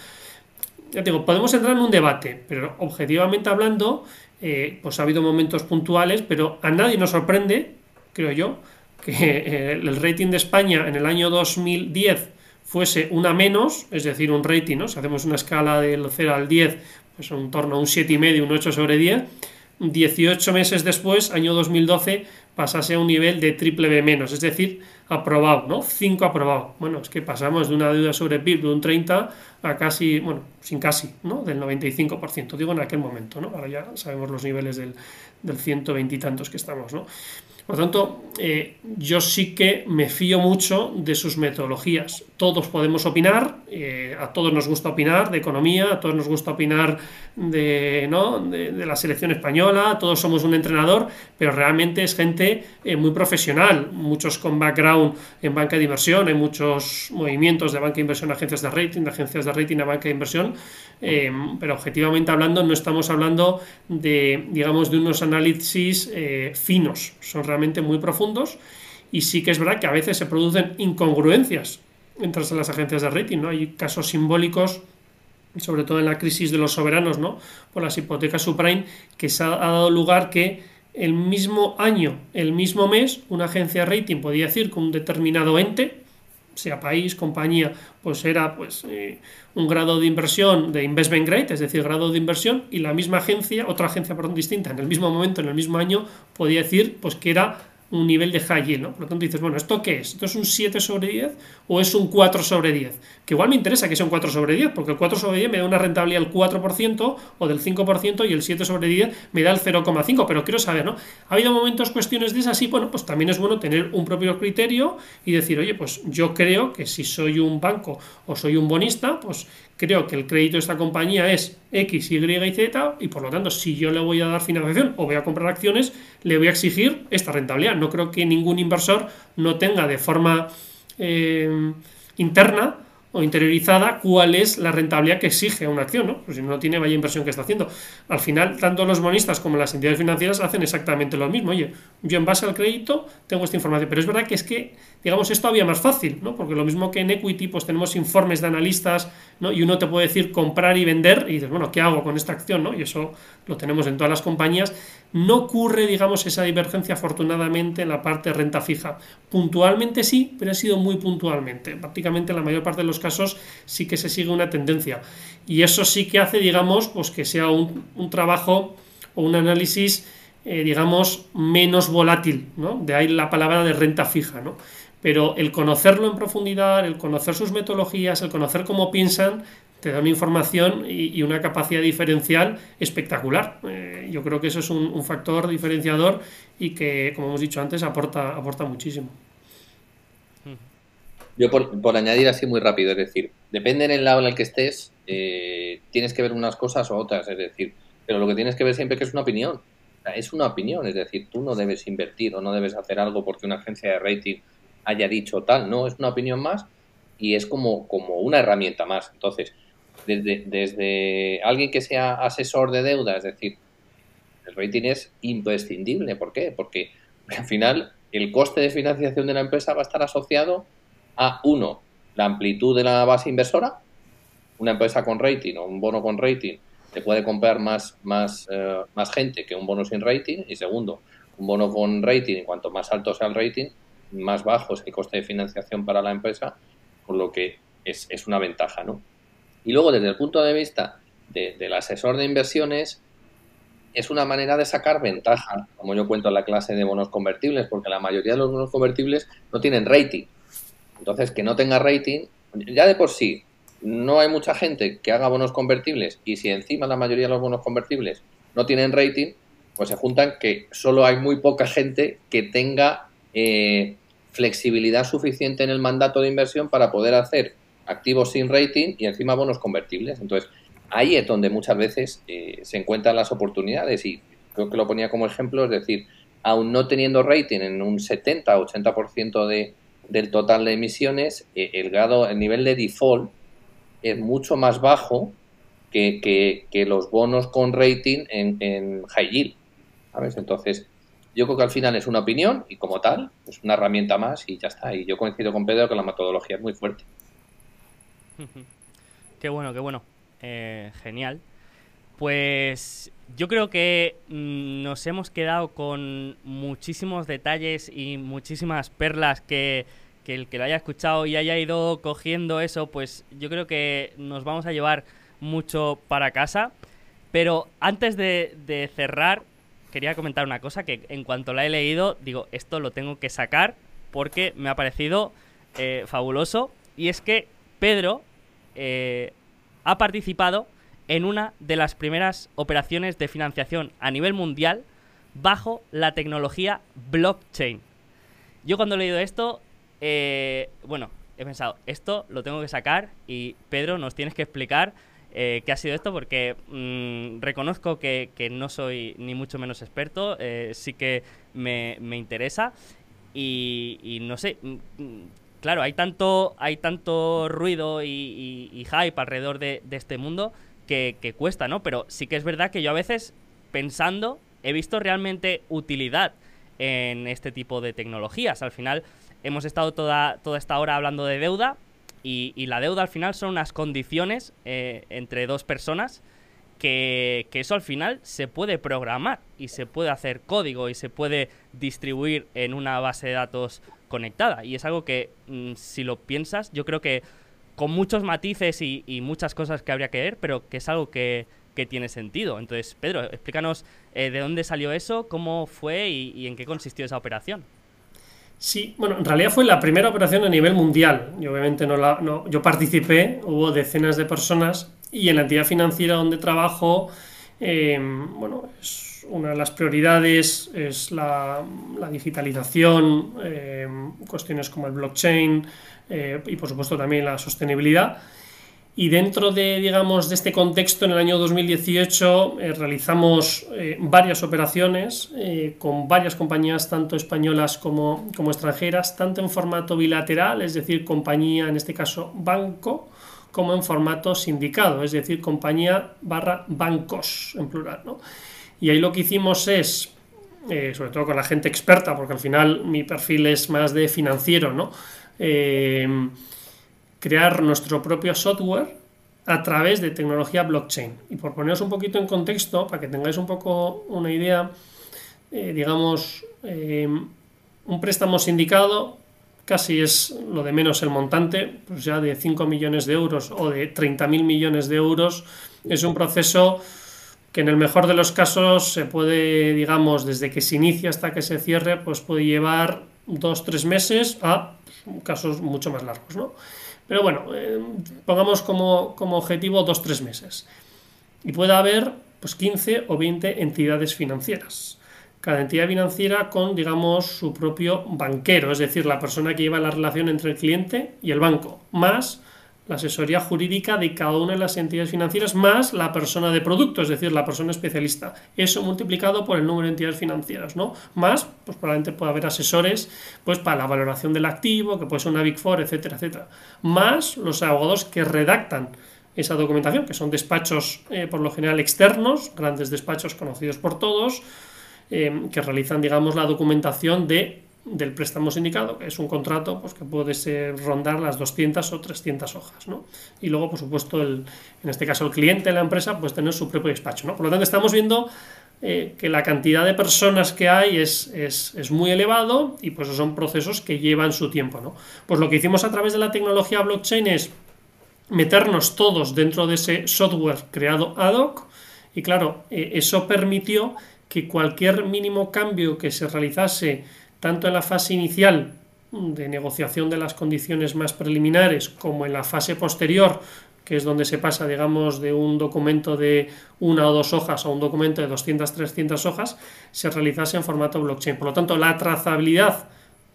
Ya digo, podemos entrar en un debate, pero objetivamente hablando, eh, pues ha habido momentos puntuales, pero a nadie nos sorprende, creo yo, que eh, el rating de España en el año 2010 fuese una menos, es decir, un rating, ¿no? si hacemos una escala del 0 al 10, pues en torno a un 7,5, un 8 sobre 10, 18 meses después, año 2012, pasase a un nivel de triple B menos, es decir, aprobado, ¿no? 5 aprobado. Bueno, es que pasamos de una deuda sobre PIB de un 30 a casi, bueno, sin casi, ¿no? Del 95%, digo en aquel momento, ¿no? Ahora ya sabemos los niveles del, del 120 y tantos que estamos, ¿no? Por lo tanto, eh, yo sí que me fío mucho de sus metodologías. Todos podemos opinar, eh, a todos nos gusta opinar de economía, a todos nos gusta opinar de, la selección española, todos somos un entrenador, pero realmente es gente eh, muy profesional, muchos con background en banca de inversión, hay muchos movimientos de banca de inversión a agencias de rating, de agencias de rating a banca de inversión, pero objetivamente hablando no estamos hablando de, digamos, de unos análisis finos, son realmente muy profundos y sí que es verdad que a veces se producen incongruencias entre las agencias de rating, ¿no? Hay casos simbólicos, sobre todo en la crisis de los soberanos, ¿no? Por las hipotecas subprime, que se ha, dado lugar que el mismo año, el mismo mes, una agencia de rating podía decir que un determinado ente, sea país, compañía, pues era pues eh, un grado de inversión de investment grade, es decir, grado de inversión, y la misma agencia, otra agencia perdón, distinta, en el mismo momento, en el mismo año, podía decir pues que era un nivel de high ¿no? Por lo tanto dices, bueno, ¿esto qué es? ¿Esto es un 7 sobre 10 o es un 4 sobre 10? Que igual me interesa que sea un 4 sobre 10, porque el 4 sobre 10 me da una rentabilidad del 4% o del 5% y el 7 sobre 10 me da el 0,5, pero quiero saber, ¿no? ¿Ha habido momentos, cuestiones de esas? Sí, bueno, pues también es bueno tener un propio criterio y decir, oye, pues yo creo que si soy un banco o soy un bonista, pues creo que el crédito de esta compañía es X, Y y Z, y por lo tanto, si yo le voy a dar financiación o voy a comprar acciones, le voy a exigir esta rentabilidad. No creo que ningún inversor no tenga de forma eh, interna o interiorizada cuál es la rentabilidad que exige una acción, ¿no? Pues si no tiene, vaya inversión que está haciendo. Al final, tanto los bonistas como las entidades financieras hacen exactamente lo mismo. Oye, yo en base al crédito tengo esta información, pero es verdad que es que, digamos, es todavía más fácil, ¿no? Porque lo mismo que en equity, pues tenemos informes de analistas, ¿no? Y uno te puede decir comprar y vender y dices, bueno, ¿qué hago con esta acción, no? Y eso lo tenemos en todas las compañías. No ocurre, digamos, esa divergencia afortunadamente en la parte renta fija. Puntualmente sí, pero ha sido muy puntualmente. Prácticamente en la mayor parte de los casos sí que se sigue una tendencia. Y eso sí que hace, digamos, pues que sea un, trabajo o un análisis, eh, digamos, menos volátil, ¿no? De ahí la palabra de renta fija, ¿no? Pero el conocerlo en profundidad, el conocer sus metodologías, el conocer cómo piensan, te da una información y, una capacidad diferencial espectacular. Eh, yo creo que eso es un, factor diferenciador y que, como hemos dicho antes, aporta, aporta muchísimo. Yo por, añadir así muy rápido, es decir, depende en el lado en el que estés, eh, tienes que ver unas cosas o otras, es decir, pero lo que tienes que ver siempre que es una opinión. es una opinión, es decir, tú no debes invertir o no debes hacer algo porque una agencia de rating haya dicho tal, no, es una opinión más y es como una herramienta más. Entonces, desde, desde alguien que sea asesor de deuda, es decir, el rating es imprescindible. ¿Por qué? Porque al final el coste de financiación de la empresa va a estar asociado a, uno, la amplitud de la base inversora. Una empresa con rating o un bono con rating te puede comprar más, más, eh, más gente que un bono sin rating. Y segundo, un bono con rating, cuanto más alto sea el rating, más bajo es el coste de financiación para la empresa, con lo que es, es una ventaja, ¿no? Y luego, desde el punto de vista del asesor de inversiones, es una manera de sacar ventaja, como yo cuento en la clase de bonos convertibles, porque la mayoría de los bonos convertibles no tienen rating. Entonces, que no tenga rating, ya de por sí, no hay mucha gente que haga bonos convertibles y si encima la mayoría de los bonos convertibles no tienen rating, pues se juntan que solo hay muy poca gente que tenga eh, flexibilidad suficiente en el mandato de inversión para poder hacer activos sin rating y encima bonos convertibles. Entonces, ahí es donde muchas veces eh, se encuentran las oportunidades y creo que lo ponía como ejemplo, es decir, aún no teniendo rating en un 70-80% de, del total de emisiones, eh, el grado, el nivel de default es mucho más bajo que, que- los bonos con rating en, en high yield. ¿Sabes? Entonces, yo creo que al final es una opinión y como tal, es una herramienta más y ya está. Y yo coincido con Pedro que la metodología es muy fuerte. Qué bueno, qué bueno. Eh, genial. Pues yo creo que mm, nos hemos quedado con muchísimos detalles y muchísimas perlas que, que el que lo haya escuchado y haya ido cogiendo eso, pues yo creo que nos vamos a llevar mucho para casa. Pero antes de, cerrar, quería comentar una cosa que en cuanto la he leído, digo, esto lo tengo que sacar porque me ha parecido eh, fabuloso. Y es que Pedro eh, ha participado en una de las primeras operaciones de financiación a nivel mundial bajo la tecnología blockchain. Yo cuando he leído esto, eh, bueno, he pensado, esto lo tengo que sacar y Pedro, nos tienes que explicar eh, qué ha sido esto porque mm, reconozco que, no soy ni mucho menos experto, eh, sí que me, interesa y, y no sé, mm, mm, claro, hay tanto, hay tanto ruido y, y- hype alrededor de, este mundo que, cuesta, ¿no? Pero sí que es verdad que yo a veces, pensando, he visto realmente utilidad en este tipo de tecnologías. Al final, hemos estado toda, toda esta hora hablando de deuda y, y la deuda al final son unas condiciones eh, entre dos personas que, que eso al final se puede programar y se puede hacer código y se puede distribuir en una base de datos conectada. Y es algo que, mm, si lo piensas, yo creo que con muchos matices y, muchas cosas que habría que ver, pero que es algo que, tiene sentido. Entonces, Pedro, explícanos eh, de dónde salió eso, cómo fue y, en qué consistió esa operación. Sí, bueno, en realidad fue la primera operación a nivel mundial. Y obviamente no la, no, yo participé, hubo decenas de personas y en la entidad financiera donde trabajo, eh, bueno, es una de las prioridades es la, digitalización, eh, cuestiones como el blockchain eh, y por supuesto también la sostenibilidad. Y dentro de, digamos, de este contexto, en el año 2018 eh, realizamos varias operaciones con varias compañías, tanto españolas como, como extranjeras, tanto en formato bilateral, es decir, compañía, en este caso banco, como en formato sindicado, es decir, compañía barra bancos, en plural. ¿no? Y ahí lo que hicimos es, eh, sobre todo con la gente experta, porque al final mi perfil es más de financiero, ¿no? Eh, crear nuestro propio software a través de tecnología blockchain. Y por poneros un poquito en contexto, para que tengáis un poco una idea, eh, digamos, un préstamo sindicado casi es lo de menos el montante, pues ya de 5 millones de euros o de 30.000 millones de euros, es un proceso que en el mejor de los casos se puede, digamos, desde que se inicia hasta que se cierre, pues puede llevar dos, tres meses a casos mucho más largos, ¿no? Pero bueno, eh, pongamos como, como objetivo dos, tres meses. Y puede haber pues 15 o 20 entidades financieras. Cada entidad financiera con, digamos, su propio banquero, es decir, la persona que lleva la relación entre el cliente y el banco, más la asesoría jurídica de cada una de las entidades financieras, más la persona de producto, es decir, la persona especialista. Eso multiplicado por el número de entidades financieras, ¿no? Más, pues probablemente puede haber asesores pues para la valoración del activo, que puede ser una Big Four, etcétera, etcétera. Más los abogados que redactan esa documentación, que son despachos eh, por lo general externos, grandes despachos conocidos por todos, eh, que realizan, digamos, la documentación de, del préstamo sindicado, que es un contrato pues, que puede ser, rondar las 200 o 300 hojas. ¿no? Y luego, por supuesto, el, en este caso, el cliente la empresa, pues tener su propio despacho. ¿no? Por lo tanto, estamos viendo eh, que la cantidad de personas que hay es, es, es, muy elevado y pues son procesos que llevan su tiempo. ¿no? Pues lo que hicimos a través de la tecnología blockchain es meternos todos dentro de ese software creado ad hoc y claro, eh, eso permitió que cualquier mínimo cambio que se realizase tanto en la fase inicial de negociación de las condiciones más preliminares como en la fase posterior, que es donde se pasa, digamos, de un documento de una o dos hojas a un documento de 200, 300 hojas, se realizase en formato blockchain. Por lo tanto, la trazabilidad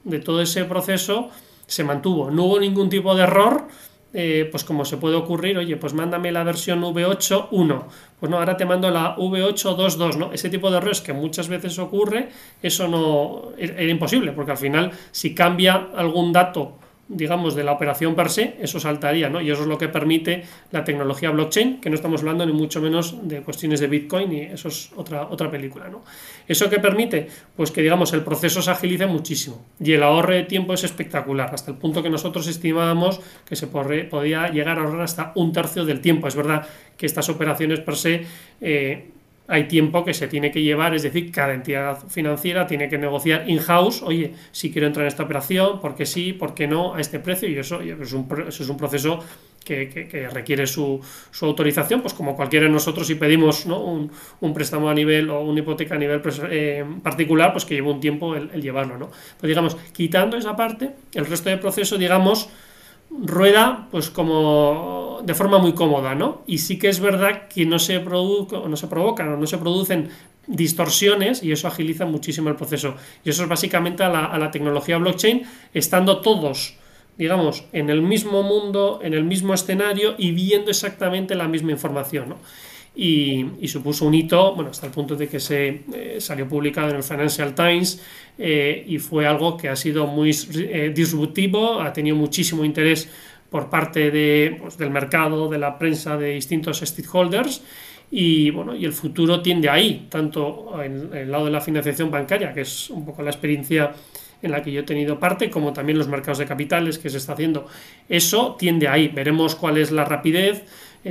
de todo ese proceso se mantuvo. No hubo ningún tipo de error eh, pues como se puede ocurrir, oye, pues mándame la versión V8.1, pues no, ahora te mando la V8.2.2, ¿no? Ese tipo de errores que muchas veces ocurre, eso no era imposible, porque al final si cambia algún dato digamos, de la operación per se, eso saltaría, ¿no? Y eso es lo que permite la tecnología blockchain, que no estamos hablando ni mucho menos de cuestiones de Bitcoin, y eso es otra, otra película, ¿no? ¿Eso que permite? Pues que, digamos, el proceso se agilice muchísimo y el ahorro de tiempo es espectacular, hasta el punto que nosotros estimábamos que se podía llegar a ahorrar hasta un tercio del tiempo. Es verdad que estas operaciones per se eh, hay tiempo que se tiene que llevar, es decir, cada entidad financiera tiene que negociar in-house, oye, si quiero entrar en esta operación, ¿por qué sí, por qué no, a este precio? Y eso, es, un, eso es un proceso que, requiere su, autorización, pues como cualquiera de nosotros si pedimos un, préstamo a nivel o una hipoteca a nivel eh, particular, pues que lleva un tiempo el, el llevarlo, ¿no? Pues digamos, quitando esa parte, el resto del proceso, digamos, rueda pues como de forma muy cómoda, ¿no? Y sí que es verdad que no se, no se provocan o no se producen distorsiones y eso agiliza muchísimo el proceso. Y eso es básicamente a la, a la tecnología blockchain, estando todos, digamos, en el mismo mundo, en el mismo escenario y viendo exactamente la misma información, ¿no? Y, supuso un hito, bueno, hasta el punto de que se eh, salió publicado en el Financial Times eh, y fue algo que ha sido muy eh, disruptivo, ha tenido muchísimo interés por parte de, pues, del mercado, de la prensa, de distintos stakeholders y bueno, y el futuro tiende ahí, tanto en, el lado de la financiación bancaria, que es un poco la experiencia en la que yo he tenido parte, como también los mercados de capitales que se está haciendo. Eso tiende ahí. Veremos cuál es la rapidez,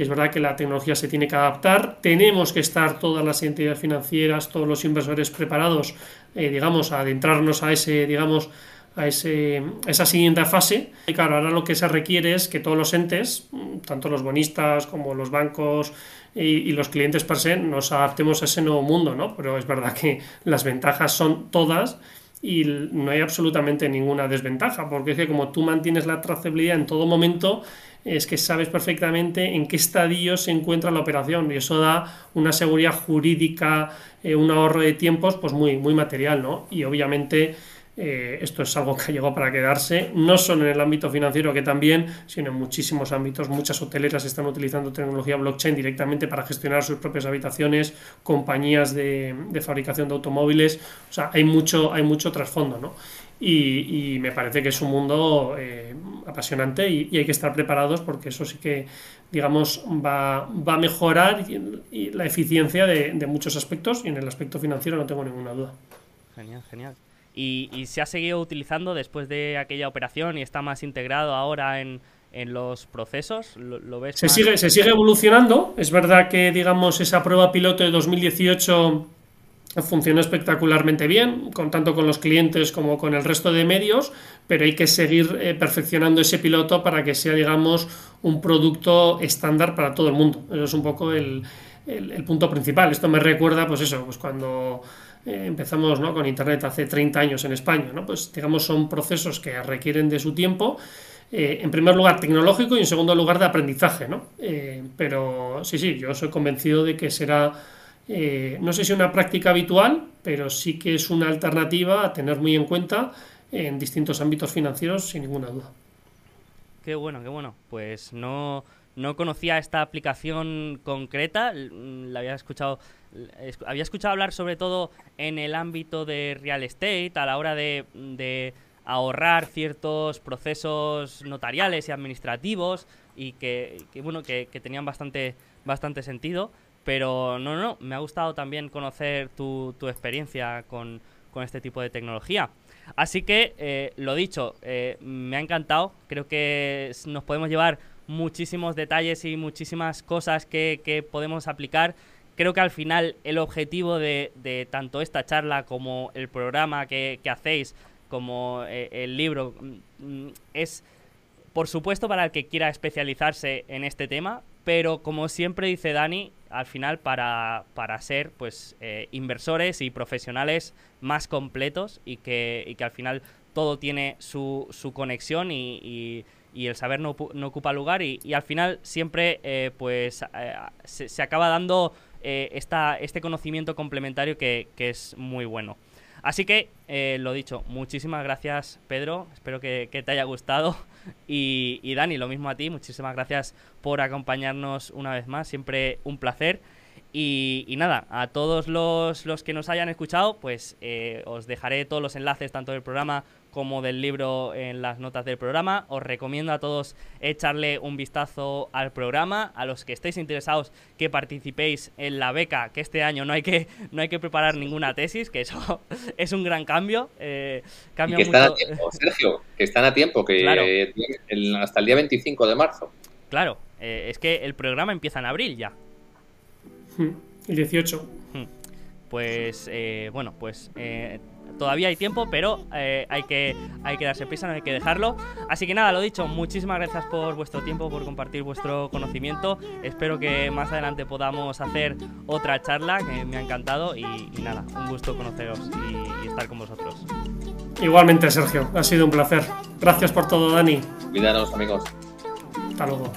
es verdad que la tecnología se tiene que adaptar, tenemos que estar todas las entidades financieras, todos los inversores preparados, eh, digamos, a adentrarnos a ese, digamos, a, ese, esa siguiente fase. Y claro, ahora lo que se requiere es que todos los entes, tanto los bonistas como los bancos y, los clientes per se, nos adaptemos a ese nuevo mundo, ¿no? Pero es verdad que las ventajas son todas y no hay absolutamente ninguna desventaja, porque es que como tú mantienes la trazabilidad en todo momento, es que sabes perfectamente en qué estadio se encuentra la operación y eso da una seguridad jurídica, eh, un ahorro de tiempos pues muy, muy material, ¿no? Y obviamente eh, esto es algo que ha llegado para quedarse, no solo en el ámbito financiero que también, sino en muchísimos ámbitos. Muchas hoteleras están utilizando tecnología blockchain directamente para gestionar sus propias habitaciones, compañías de, fabricación de automóviles, o sea, hay mucho, hay mucho trasfondo, ¿no? Y, me parece que es un mundo eh, apasionante y, hay que estar preparados porque eso sí que, digamos, va, va a mejorar la eficiencia de, muchos aspectos y en el aspecto financiero no tengo ninguna duda. Genial, genial. ¿Y, se ha seguido utilizando después de aquella operación y está más integrado ahora en, en los procesos? ¿Lo, ves se, sigue, se sigue evolucionando. Es verdad que, digamos, esa prueba piloto de 2018 funciona espectacularmente bien, con, tanto con los clientes como con el resto de medios, pero hay que seguir eh, perfeccionando ese piloto para que sea, digamos, un producto estándar para todo el mundo. Eso es un poco el, punto principal. Esto me recuerda, pues eso, pues cuando eh, empezamos ¿no? con Internet hace 30 años en España, ¿no? Pues digamos, son procesos que requieren de su tiempo. Eh, en primer lugar tecnológico y en segundo lugar de aprendizaje, ¿no? pero sí, sí, yo soy convencido de que será eh, no sé si una práctica habitual, pero sí que es una alternativa a tener muy en cuenta en distintos ámbitos financieros, sin ninguna duda. Qué bueno, qué bueno. Pues no, no conocía esta aplicación concreta, la había escuchado, había escuchado hablar sobre todo en el ámbito de real estate, a la hora de, ahorrar ciertos procesos notariales y administrativos y que, bueno, que, que tenían bastante, bastante sentido. Pero no, no, me ha gustado también conocer tu, experiencia con, este tipo de tecnología. Así que, eh, lo dicho, eh, me ha encantado. Creo que nos podemos llevar muchísimos detalles y muchísimas cosas que, podemos aplicar. Creo que al final el objetivo de, tanto esta charla como el programa que, hacéis, como eh, el libro, mm, es, por supuesto, para el que quiera especializarse en este tema, pero como siempre dice Dani, al final para, para ser pues eh, inversores y profesionales más completos y que, y que al final todo tiene su, su conexión y, y, el saber no, no, ocupa lugar y, al final siempre eh, pues eh, se, acaba dando esta, este conocimiento complementario que, que, es muy bueno. Así que, lo dicho, muchísimas gracias Pedro, espero que te haya gustado. Y, Dani, lo mismo a ti, muchísimas gracias por acompañarnos una vez más, siempre un placer. Y, y nada, a todos los, los que nos hayan escuchado, pues eh, os dejaré todos los enlaces, tanto del programa como del libro en las notas del programa. Os recomiendo a todos echarle un vistazo al programa. A los que estéis interesados que participéis en la beca, que este año no hay que, no hay que preparar ninguna tesis, que eso es un gran cambio. Eh, Y cambia que están a mucho. tiempo, Sergio, que están a tiempo, que Claro. eh, el- hasta el día 25 de marzo. Claro, eh, es que el programa empieza en abril ya. Hmm, El 18. Pues eh, bueno, pues eh, todavía hay tiempo, pero eh, hay, que, hay que darse prisa, no hay que dejarlo. Así que nada, lo dicho, muchísimas gracias por vuestro tiempo, por compartir vuestro conocimiento. Espero que más adelante podamos hacer otra charla, que me ha encantado. Y, y nada, un gusto conoceros y, y estar con vosotros. Igualmente, Sergio, ha sido un placer. Gracias por todo, Dani. Cuidaros, amigos. Hasta luego.